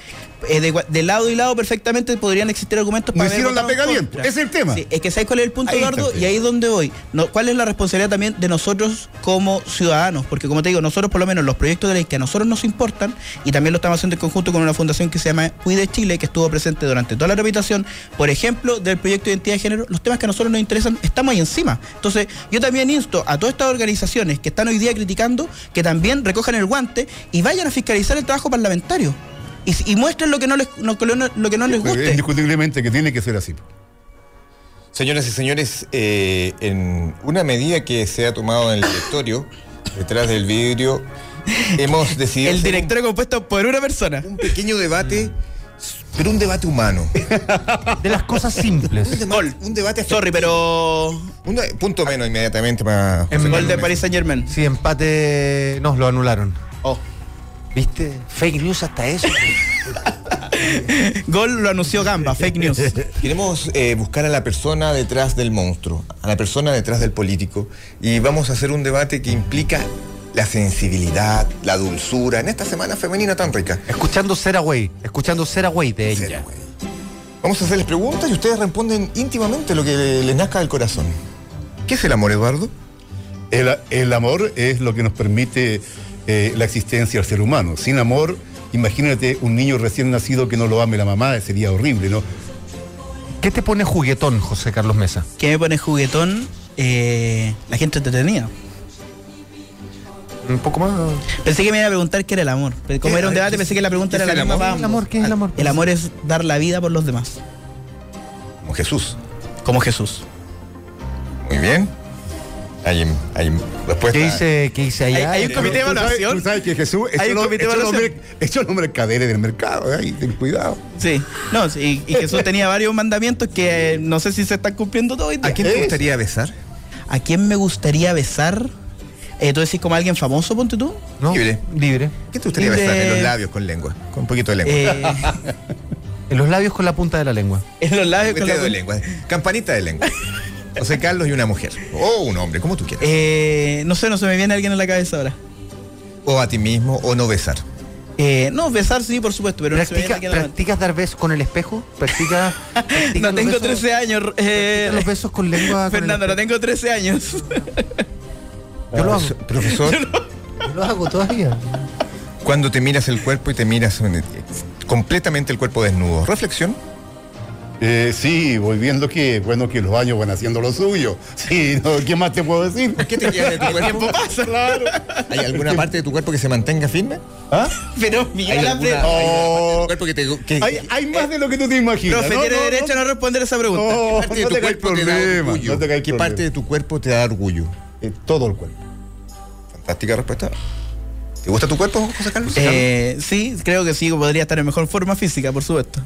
eh, de, lado y lado perfectamente podrían existir argumentos No para haber hicieron la pega en bien, es el tema. Sí, es que sabes cuál es el punto, Ahí está el Eduardo, y ahí es donde voy. No, ¿Cuál es la responsabilidad también de nosotros como ciudadanos? Porque como te digo, nosotros por lo menos los proyectos de ley que a nosotros nos importan, y también lo estamos haciendo en conjunto con una fundación que se llama Cuide Chile, que estuvo presente durante toda la tramitación, por ejemplo, del proyecto de identidad de género, los temas que a nosotros nos interesan, estamos ahí encima. Entonces, yo también insto a todas estas organizaciones que están hoy día criticando, que también recojan el guante y vayan a fiscalizar el trabajo parlamentario. Y, y muestren lo que no les, lo que no, lo que no les guste. Indiscutiblemente que tiene que ser así. Señoras y señores, eh, en una medida que se ha tomado en el directorio, detrás del vidrio, hemos decidido. El directorio compuesto por una persona. Un, pequeño debate, pero un debate humano. De las cosas simples. Un, debate- un debate. Sorry, pero. Un de- punto menos inmediatamente para. José Gol de. Paris Saint Germain. Sí, empate. No, lo anularon. Oh. ¿Viste? Fake news hasta eso. Gol lo anunció Gamba, fake news. Queremos eh, buscar a la persona detrás del monstruo, a la persona detrás del político, y vamos a hacer un debate que implica la sensibilidad, la dulzura, en esta semana femenina tan rica. escuchando Seraway. Escuchando Seraway de ella. Vamos a hacerles preguntas y ustedes responden íntimamente lo que les nazca del corazón. ¿Qué es el amor, Eduardo? El, el amor es lo que nos permite eh, la existencia del ser humano. Sin amor, imagínate un niño recién nacido que no lo ame la mamá, sería horrible, ¿no? ¿Qué te pone juguetón, José Carlos Mesa? ¿Qué me pone juguetón? Eh, la gente entretenida. Un poco más. Pensé que me iba a preguntar qué era el amor. Pero como ¿Qué? era un debate, ¿Qué pensé que la pregunta era la el misma amor? para ¿Qué es el amor? ¿Qué es el amor? El amor es dar la vida por los demás. Como Jesús. Como Jesús. Muy bien. Hay, hay respuesta. ¿Qué hice, qué hice allá? Hay- hay un comité de Tú sabes- evaluación. Tú sabes que Jesús Hay echó un los comité evaluación. caderes del mercado, ¿eh? y ten cuidado. Sí. No, sí, y Jesús tenía varios mandamientos que eh, no sé si se están cumpliendo todos. ¿A quién te Es- gustaría besar? ¿A quién me gustaría besar? Eh, ¿Tú decís como alguien famoso, ponte tú? ¿No? Libre. Libre. ¿Qué te gustaría Libre- besar en los labios con lengua? Con un poquito de lengua. Eh, En los labios con la punta de la lengua. en los labios Un con la dedo de lengua. Campanita de lengua. José Carlos y una mujer. O un hombre, como tú quieras. Eh, no sé, no se me viene alguien a la cabeza ahora. O a ti mismo, o no besar. Eh, no, besar sí, por supuesto, pero no se me viene ¿Practica- alguien a la mente. ¿Practicas dar besos con el espejo? ¿Practica, practica No tengo besos- 13 años. eh, los besos con lengua? con Fernando, no tengo 13 años. Yo lo hago. Profesor, Yo lo hago todavía. cuando te miras el cuerpo y te miras completamente el cuerpo desnudo. Reflexión. Eh, sí, voy viendo que, bueno, que los años van haciendo lo suyo. Sí, no, ¿qué más te puedo decir? ¿Qué te queda de tu cuerpo? pasa? Claro. ¿Hay alguna parte de tu cuerpo que se mantenga firme? ¿Ah? Pero Miguel ¿Hay alguna, hay alguna parte de Oh. tu cuerpo que te... que- Hay, hay más de lo que tú te imaginas. Profe, No, tiene no, derecho no. a no responder esa pregunta. No, parte de tu cuerpo te da problema. orgullo? No te ¿Qué problema. parte de tu cuerpo te da orgullo? Eh, todo el cuerpo. Fantástica respuesta. ¿Te gusta tu cuerpo, José Carlos? Eh, sí, creo que sí, podría estar en mejor forma física, por supuesto.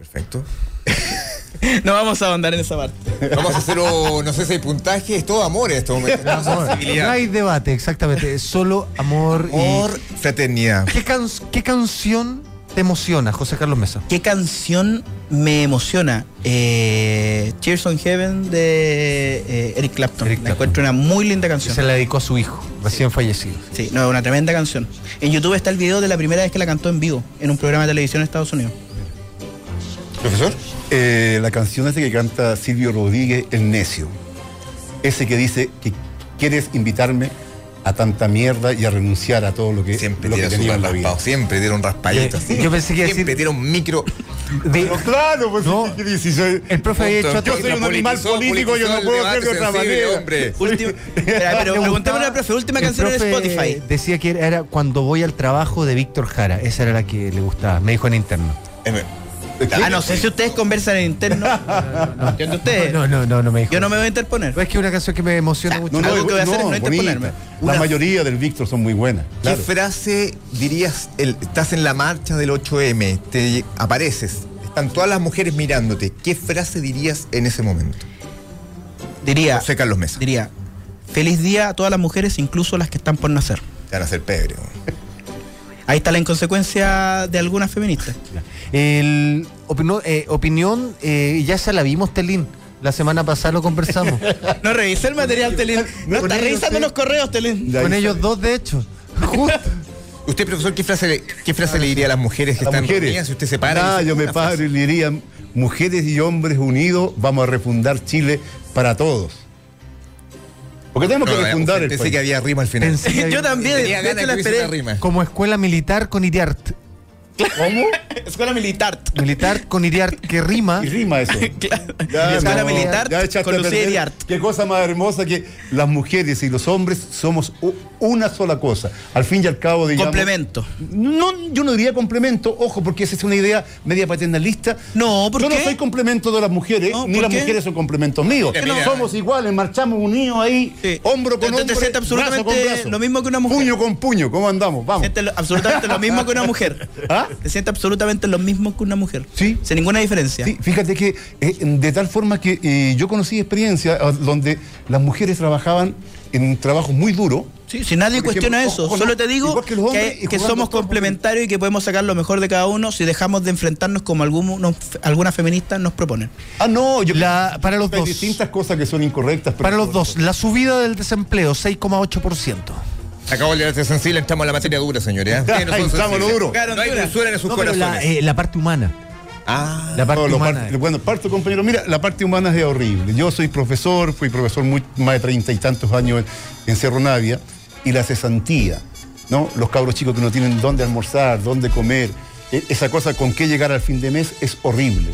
Perfecto. No vamos a ahondar en esa parte. Vamos a hacer, un- no sé si hay puntaje, es todo amor en este momento. No, hay debate, exactamente. Es solo amor, Amor, fraternidad. y. ¿Qué, can- ¿Qué canción te emociona, José Carlos Mesa? ¿Qué canción me emociona? Eh, Cheers on Heaven de eh, Eric Clapton. Eric La Clapton. encuentro una muy linda canción. Se la dedicó a su hijo, recién fallecido. Sí, no, una tremenda canción. En YouTube está el video de la primera vez que la cantó en vivo, en un programa de televisión en Estados Unidos. ¿Profesor? Eh, la canción esa que canta Silvio Rodríguez, El Necio. Ese que dice que quieres invitarme a tanta mierda y a renunciar a todo lo que, Siempre lo que tira tenía súper en la vida. raspado, siempre un raspadito. Eh, yo pensé que Siempre decir- un micro. De- claro, pues No. ¿qué dices? Soy- el profe había hecho Yo soy un animal político, yo no puedo ser de otra manera. hombre. Última, pero Le preguntémosle al profe, última el canción en Spotify. Decía que era cuando voy al trabajo de Víctor Jara. Esa era la que le gustaba. Me dijo en interno. Ah, no sé si ustedes conversan en interno. ¿Entienden ustedes? No, no, no, no me dijo. Yo no me voy a interponer. Es que una canción que me emociona O sea, mucho. no, Algo que voy a hacer es no bonita. interponerme. La Una- mayoría del Víctor son muy buenas. ¿Qué frase dirías? el- estás en la marcha del 8M, te apareces, están todas las mujeres mirándote. ¿Qué frase dirías en ese momento? Diría, José Carlos Mesa. diría, feliz día a todas las mujeres, incluso las que están por nacer. Te van a hacer pebre. Ahí está la inconsecuencia de algunas feministas. El opino- eh, opinión, eh, ya esa la vimos, Telín. La semana pasada lo conversamos. No revisé el material, Telín. No está revisando sí. los correos, Telín. Ya Con ellos dos, de hecho. Justo. Usted, profesor, ¿qué frase, le- qué frase le diría a las mujeres que están mujeres. reunidas si usted se para? Ah, yo me paro frase? y le diría, mujeres y hombres unidos, vamos a refundar Chile para todos. Porque tenemos No, que no, refundar el pensé país. que había rima al final. Pensé que había- Yo también, Tenía ganas que rima. Como escuela militar con Iriart. ¿Cómo? Escuela militar. Militar con Iriart, que rima. Y rima eso. Claro. Ya, Escuela no, militar ya con. Iriart. Qué cosa más hermosa que las mujeres y los hombres somos una sola cosa. Al fin y al cabo, digamos. Complemento. No, yo no diría complemento, ojo, porque esa es una idea media paternalista. No, ¿por yo no soy complemento de las mujeres, No, ni ¿por las qué? mujeres son complementos míos. Mira. Somos iguales, marchamos unidos ahí, Sí. hombro con Entonces, hombro, siente absolutamente brazo con brazo. lo mismo que una mujer. Puño con puño, ¿cómo andamos? Vamos. Siente absolutamente lo mismo que una mujer. ¿Ah? Se siente absolutamente lo mismo que una mujer. Sí. Sin ninguna diferencia. Sí, fíjate que eh, de tal forma que eh, yo conocí experiencias ah, donde las mujeres trabajaban en trabajos muy duros. Sí, si nadie cuestiona ejemplo, eso, ojo, solo te digo que hombres que, somos complementarios y que podemos sacar lo mejor de cada uno si dejamos de enfrentarnos como algunos, algunas feministas nos proponen. Ah, no, yo La- para los hay dos. distintas cosas que son incorrectas. pero- Para los dos, la subida del desempleo, 6,8%. Acabo de leerte sensible, entramos en la materia dura, señores. ¿eh? No Entramos en lo duro. No hay dulzura en sus No, corazones. la, eh, la parte humana. ah, La parte No, humana. par- bueno, parto, compañero. Mira, la parte humana es horrible. Yo soy profesor, fui profesor muy, más de treinta y tantos años en, en Cerro Navia, y la cesantía, ¿no? Los cabros chicos que no tienen dónde almorzar, dónde comer, e- esa cosa con qué llegar al fin de mes es horrible.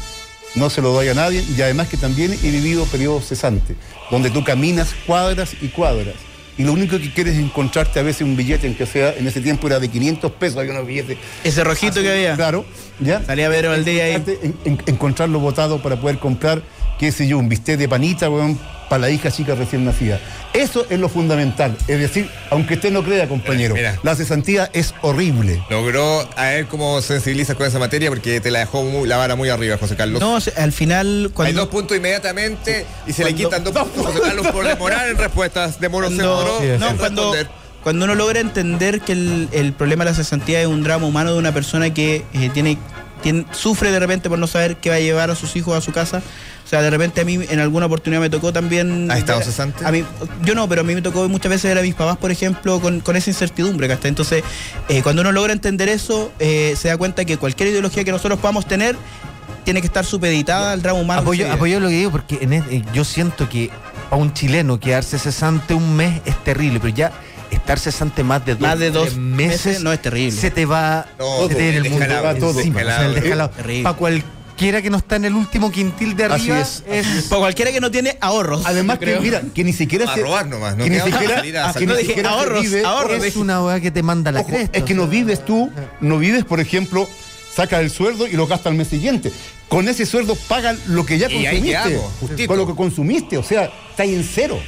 No se lo doy a nadie, y además que también he vivido periodos cesantes, donde tú caminas cuadras y cuadras. Y lo único que quieres es encontrarte a veces un billete, en que sea, en ese tiempo era de 500 pesos, había unos billetes Ese rojito que había. Claro, ¿ya? Salía Pedro Valdés ahí. En- en- encontrarlo botado para poder comprar, qué sé yo, un bistec de panita, weón, para la hija chica recién nacida. Eso es lo fundamental. Es decir, aunque usted no crea, compañero, Mira, mira. la cesantía es horrible. logró a ver cómo sensibilizas con esa materia porque te la dejó muy- la vara muy arriba, José Carlos. No, se- al final Hay dos puntos inmediatamente y se le quitan dos puntos a José Carlos por demorar en respuestas. Demoró, se cuando, demoró Sí, en no, cuando, uno logra entender que el, el problema de la cesantía es un drama humano de una persona que eh, tiene, tiene- sufre de repente por no saber qué va a llevar a sus hijos a su casa. O sea, de repente a mí en alguna oportunidad me tocó también... ¿Has estado cesante? A mí, yo no, pero a mí me tocó muchas veces ver a mis papás, por ejemplo, con, con esa incertidumbre, ¿cachai? Entonces, eh, cuando uno logra entender eso, eh, se da cuenta que cualquier ideología que nosotros podamos tener tiene que estar supeditada al drama humano. Apoyo, apoyo lo que digo porque en eh, yo siento que para un chileno quedarse cesante un mes es terrible, pero ya estar cesante más de dos, Más de dos meses, meses no es terrible. se te va No, se te el el mundo descalabro, todo encima, o sea, el descalabro. descalabro. Terrible. Para cual, cualquiera que no está en el último quintil de Así arriba es, es, Para cualquiera que no tiene ahorros. Además que, mira, que ni siquiera A se- robar nomás, no que ni siquiera, a que sacar. ni No, dije siquiera ahorros, vive- ahorros. es una weá que te manda la Ojo, cresta. es que no o sea. vives tú, no vives, por ejemplo, sacas el sueldo y lo gastas al mes siguiente. Con ese sueldo pagan lo que ya Y ahí consumiste. quedamos, justito. con lo que consumiste, o sea, está ahí en cero.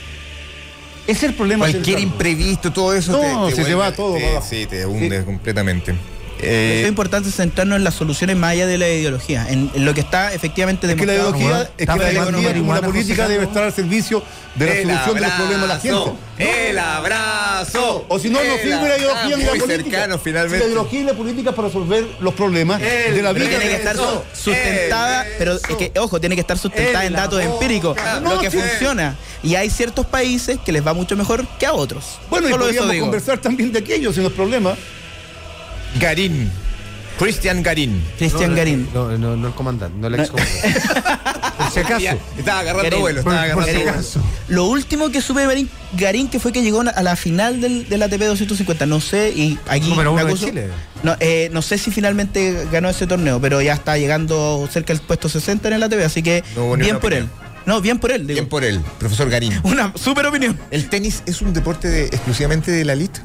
Es el problema. Cualquier imprevisto, todo eso No, se te va todo te- sí, te hunde completamente. Eh, Es importante centrarnos en las soluciones más allá de la ideología, en, en lo que está efectivamente Es que la demostrado. ideología, es que la ideología como la política José debe estar al servicio de la el solución de los problemas de la abrazo, gente. El abrazo. O si no, no sirve la ideología ni la política. cercano, Si finalmente. la ideología y la política para resolver los problemas de la vida. tiene que estar su- sustentada, pero es que, ojo, tiene que estar sustentada en datos empíricos, No, lo que sí. funciona. Y hay ciertos países que les va mucho mejor que a otros. Bueno, y Solo eso podríamos conversar también de aquello, si no es problema. Garín. Christian Garín. Cristian No, Garín. No, no, no el comandante, no el ex comandante. Por si acaso. Ya, Estaba agarrando Garín. vuelo, Por- estaba por si agarrando vuelo. acaso. Lo último que supe de Garín, Garín que fue que llegó a la final del, del ATP 250, no sé, y aquí Número me uno de acuso- Chile. No, eh, no sé si finalmente ganó ese torneo, pero ya está llegando cerca del puesto 60 en el ATP, así que No bien por él. No, bien por él, digo. Bien por él, profesor Garín. Una super opinión. ¿El tenis es un deporte de- exclusivamente de la elite?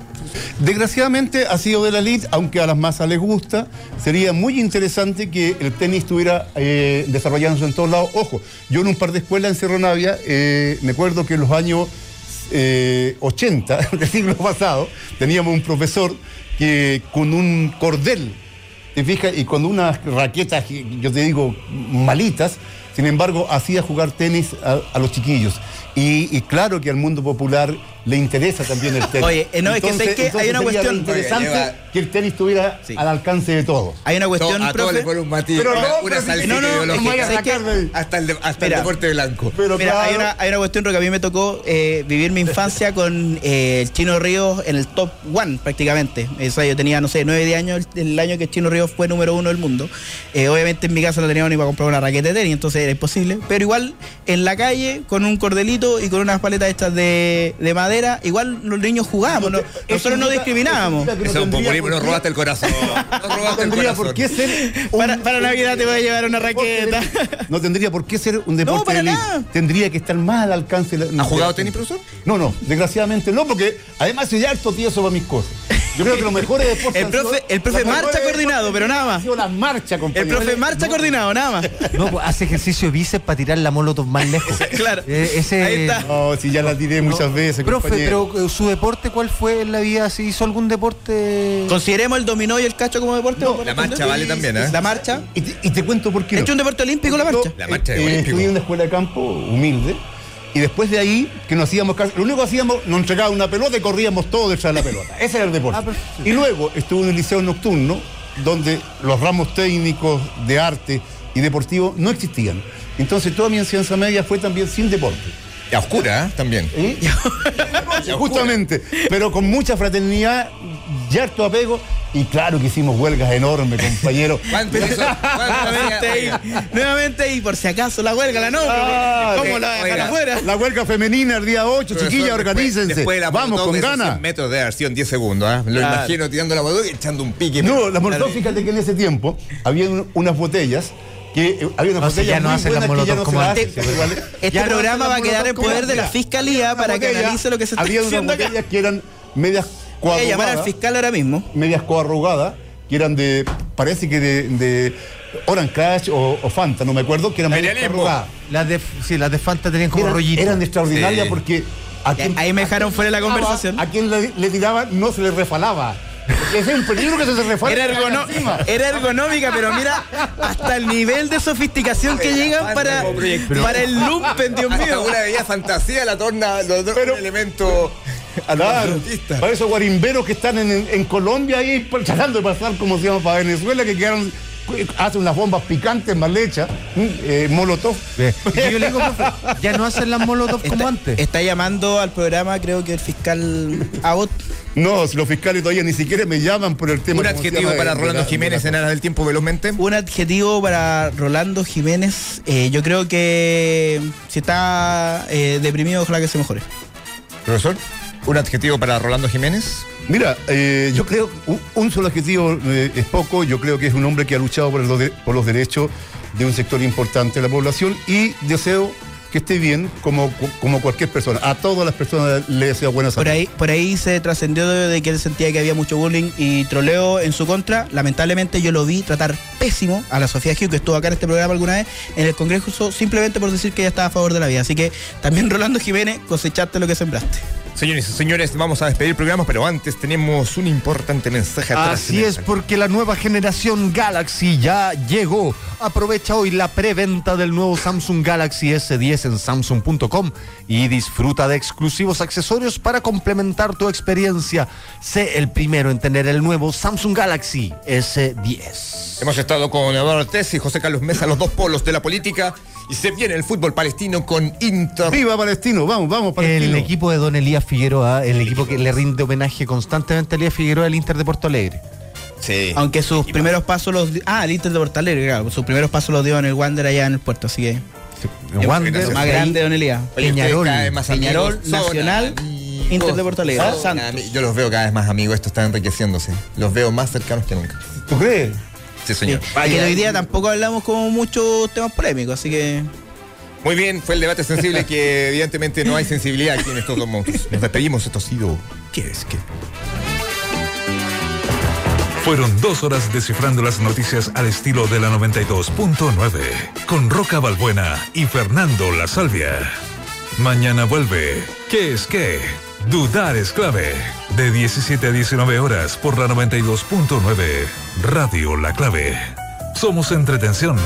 Desgraciadamente ha sido de la elite, aunque a las masas les gusta. Sería muy interesante que el tenis estuviera eh, desarrollándose en todos lados. Ojo, yo en un par de escuelas en Cerro Navia, eh, me acuerdo que en los años eh, 80 del siglo pasado teníamos un profesor que con un cordel, ¿te fijas? Y con unas raquetas, yo te digo, malitas, sin embargo, hacía jugar tenis a, los chiquillos. Y, y claro que al mundo popular le interesa también el tenis. Oye, eh, no, es que sé que hay una cuestión- interesante Oye, lleva- que el tenis estuviera Sí. al alcance de todos. Hay una cuestión, a todos profe. pone un matiz, Pero una, no, una pero no, no, es que- hasta el, de- hasta Mira. el deporte blanco. Pero Mira, claro, hay, una, hay una cuestión que a mí me tocó eh, vivir mi infancia con eh, el Chino Ríos en el top one prácticamente. O sea, yo tenía, no sé, 9 10 años el, el año que Chino Ríos fue número uno del mundo. Eh, obviamente en mi casa no teníamos ni para comprar una raqueta de tenis, entonces era imposible. Pero igual en la calle, con un cordelito y con unas paletas hechas de, de madera, igual los niños jugábamos. no- nosotros no discriminábamos. Eso es un tendría populismo, nos robaste el corazón. Nos No robaste el tendría corazón. por qué ser un- Para, para Navidad te voy a llevar una raqueta. No tendría por qué ser un deporte para de nada. Tendría que estar más al alcance. de la- ¿Ha jugado la tenis, profesor? No, no, desgraciadamente no, porque además soy harto tieso para mis cosas. Yo creo que los mejores deportes. El profe- el marcha coordinado, pero nada más. las marchas, El profe marcha coordinado, nada más. No, pues, hace ejercicio de bíceps para tirar la molotov más lejos. Claro. Eh, ese, Ahí está. No, si ya la tiré muchas veces. Profe, pero eh, su deporte, ¿cuál fue en la vida? ¿Se hizo algún deporte? ¿Consideremos el dominó y el cacho como deporte? No, la marcha vale también, ¿eh? La marcha. Y te, y te cuento por qué. ¿Ha no. hecho un deporte olímpico la marcha? La marcha de Eh, olímpico. estudié en una escuela de campo humilde. Y después de ahí, que nos hacíamos casi- lo único que hacíamos, nos entregaban una pelota y corríamos todos detrás de la pelota. Ese era el deporte. Ah, y luego estuve en el liceo nocturno, donde los ramos técnicos de arte y deportivo no existían. Entonces toda mi enseñanza media fue también sin deporte. Y a oscura, ¿eh? También. ¿Eh? Justamente, pero con mucha fraternidad y harto apego. Y claro que hicimos huelgas enormes, compañeros. ¿Cuánto hizo? ¿Cuánto Nuevamente ahí, nuevamente y por si acaso la huelga, la no, Ah, ¿cómo la dejan afuera? La huelga femenina el día 8, Profesor, chiquillas, después- organícense. Después de la Vamos con ganas. 100 metros de sido en 10 segundos, ¿ah? Lo Claro. imagino tirando la molotov y echando un pique. No, la molotov, fíjate que en ese tiempo había un- unas botellas que eh, había unas No, si botellas ya no molotov como. Este programa va a quedar en poder de la fiscalía Una para que analice lo que se está Había unas haciendo acá. botellas que eran medias a llamar al coarrugadas, fiscal ahora mismo. medias coarrugadas, que eran de, parece que de, de Orange Crash o, o Fanta, no me acuerdo, que eran medias coarrugadas. Las de, sí, las de Fanta tenían como Eran, rollito. eran extraordinarias Sí. porque a quien, Ahí me dejaron fuera de la conversación. a quien le, le tiraba no se le refalaba. Es un peligro que se se. Era, ergono- encima. era ergonómica, pero mira, hasta el nivel de sofisticación que llegan para, para el lumpen, Dios mío. una bella fantasía la torna los dos Pero- un elemento Claro, armamentista. para esos guarimberos que están en, en Colombia ahí pues, tratando de pasar como se llama para Venezuela, que quedaron, hacen unas bombas picantes mal hechas, eh, molotov. Ve. Y yo le digo, profe, ya no hacen las molotov como antes. está llamando al programa, creo que el fiscal Abbott. No, si los fiscales todavía ni siquiera me llaman por el tema. Un ¿cómo se adjetivo llama? para Rolando Jiménez la- en aras del tiempo velozmente. Un adjetivo para Rolando Jiménez. eh, yo creo que si está eh, deprimido, ojalá que se mejore. Profesor, un adjetivo para Rolando Jiménez. Mira, eh, yo creo un, solo adjetivo eh, es poco. Yo creo que es un hombre que ha luchado por, los derechos de un sector importante de la población y deseo que esté bien como, como cualquier persona. A todas las personas les deseo buena salud. Por ahí, por ahí se trascendió de, que él sentía que había mucho bullying y troleo en su contra. Lamentablemente yo lo vi tratar pésimo a la Sofía Hugh, que estuvo acá en este programa alguna vez, en el Congreso, simplemente por decir que ella estaba a favor de la vida. Así que también Rolando Jiménez, cosechaste lo que sembraste. Señores y señores, vamos a despedir el programa, pero antes tenemos un importante mensaje atrás. Así es, porque la nueva generación Galaxy ya llegó. Aprovecha hoy la preventa del nuevo Samsung Galaxy S10 en samsung.com y disfruta de exclusivos accesorios para complementar tu experiencia. Sé el primero en tener el nuevo Samsung Galaxy S10. Hemos estado con Eduardo Ortiz y José Carlos Mesa, los dos polos de la política, y se viene el fútbol palestino con Inter. ¡Viva Palestino! Vamos, vamos, Palestino. El equipo de Don Elías Figueroa, el equipo que le rinde homenaje constantemente a Elías Figueroa, el Inter de Porto Alegre. Sí. Aunque sus primeros pasos los. Ah, el Inter de Porto Alegre, claro. Sus primeros pasos los dio en el Wander allá en el puerto, así que. El Wander, más grande, Don Elías. Peñarol. Peñarol, Nacional. Inter de Porto Alegre. Santos. Yo los veo cada vez más amigos, esto está enriqueciéndose. Los veo más cercanos que nunca. ¿Tú crees? Sí, señor. Y que hoy día tampoco hablamos como muchos temas polémicos, así que. Muy bien, fue el debate sensible que evidentemente no hay sensibilidad aquí en estos dos monstruos. Nos despedimos, esto ha sido... ¿Qué es? ¿Qué? Fueron dos horas descifrando las noticias al estilo de la 92.9 con Roca Balbuena y Fernando La Salvia. Mañana vuelve. ¿Qué es qué? Dudar es clave. De 17 a 19 horas por la 92.9 Radio La Clave. Somos entretención.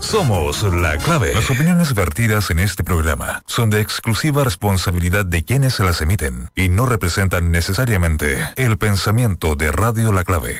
Somos la clave. Las opiniones vertidas en este programa son de exclusiva responsabilidad de quienes las emiten y no representan necesariamente el pensamiento de Radio La Clave.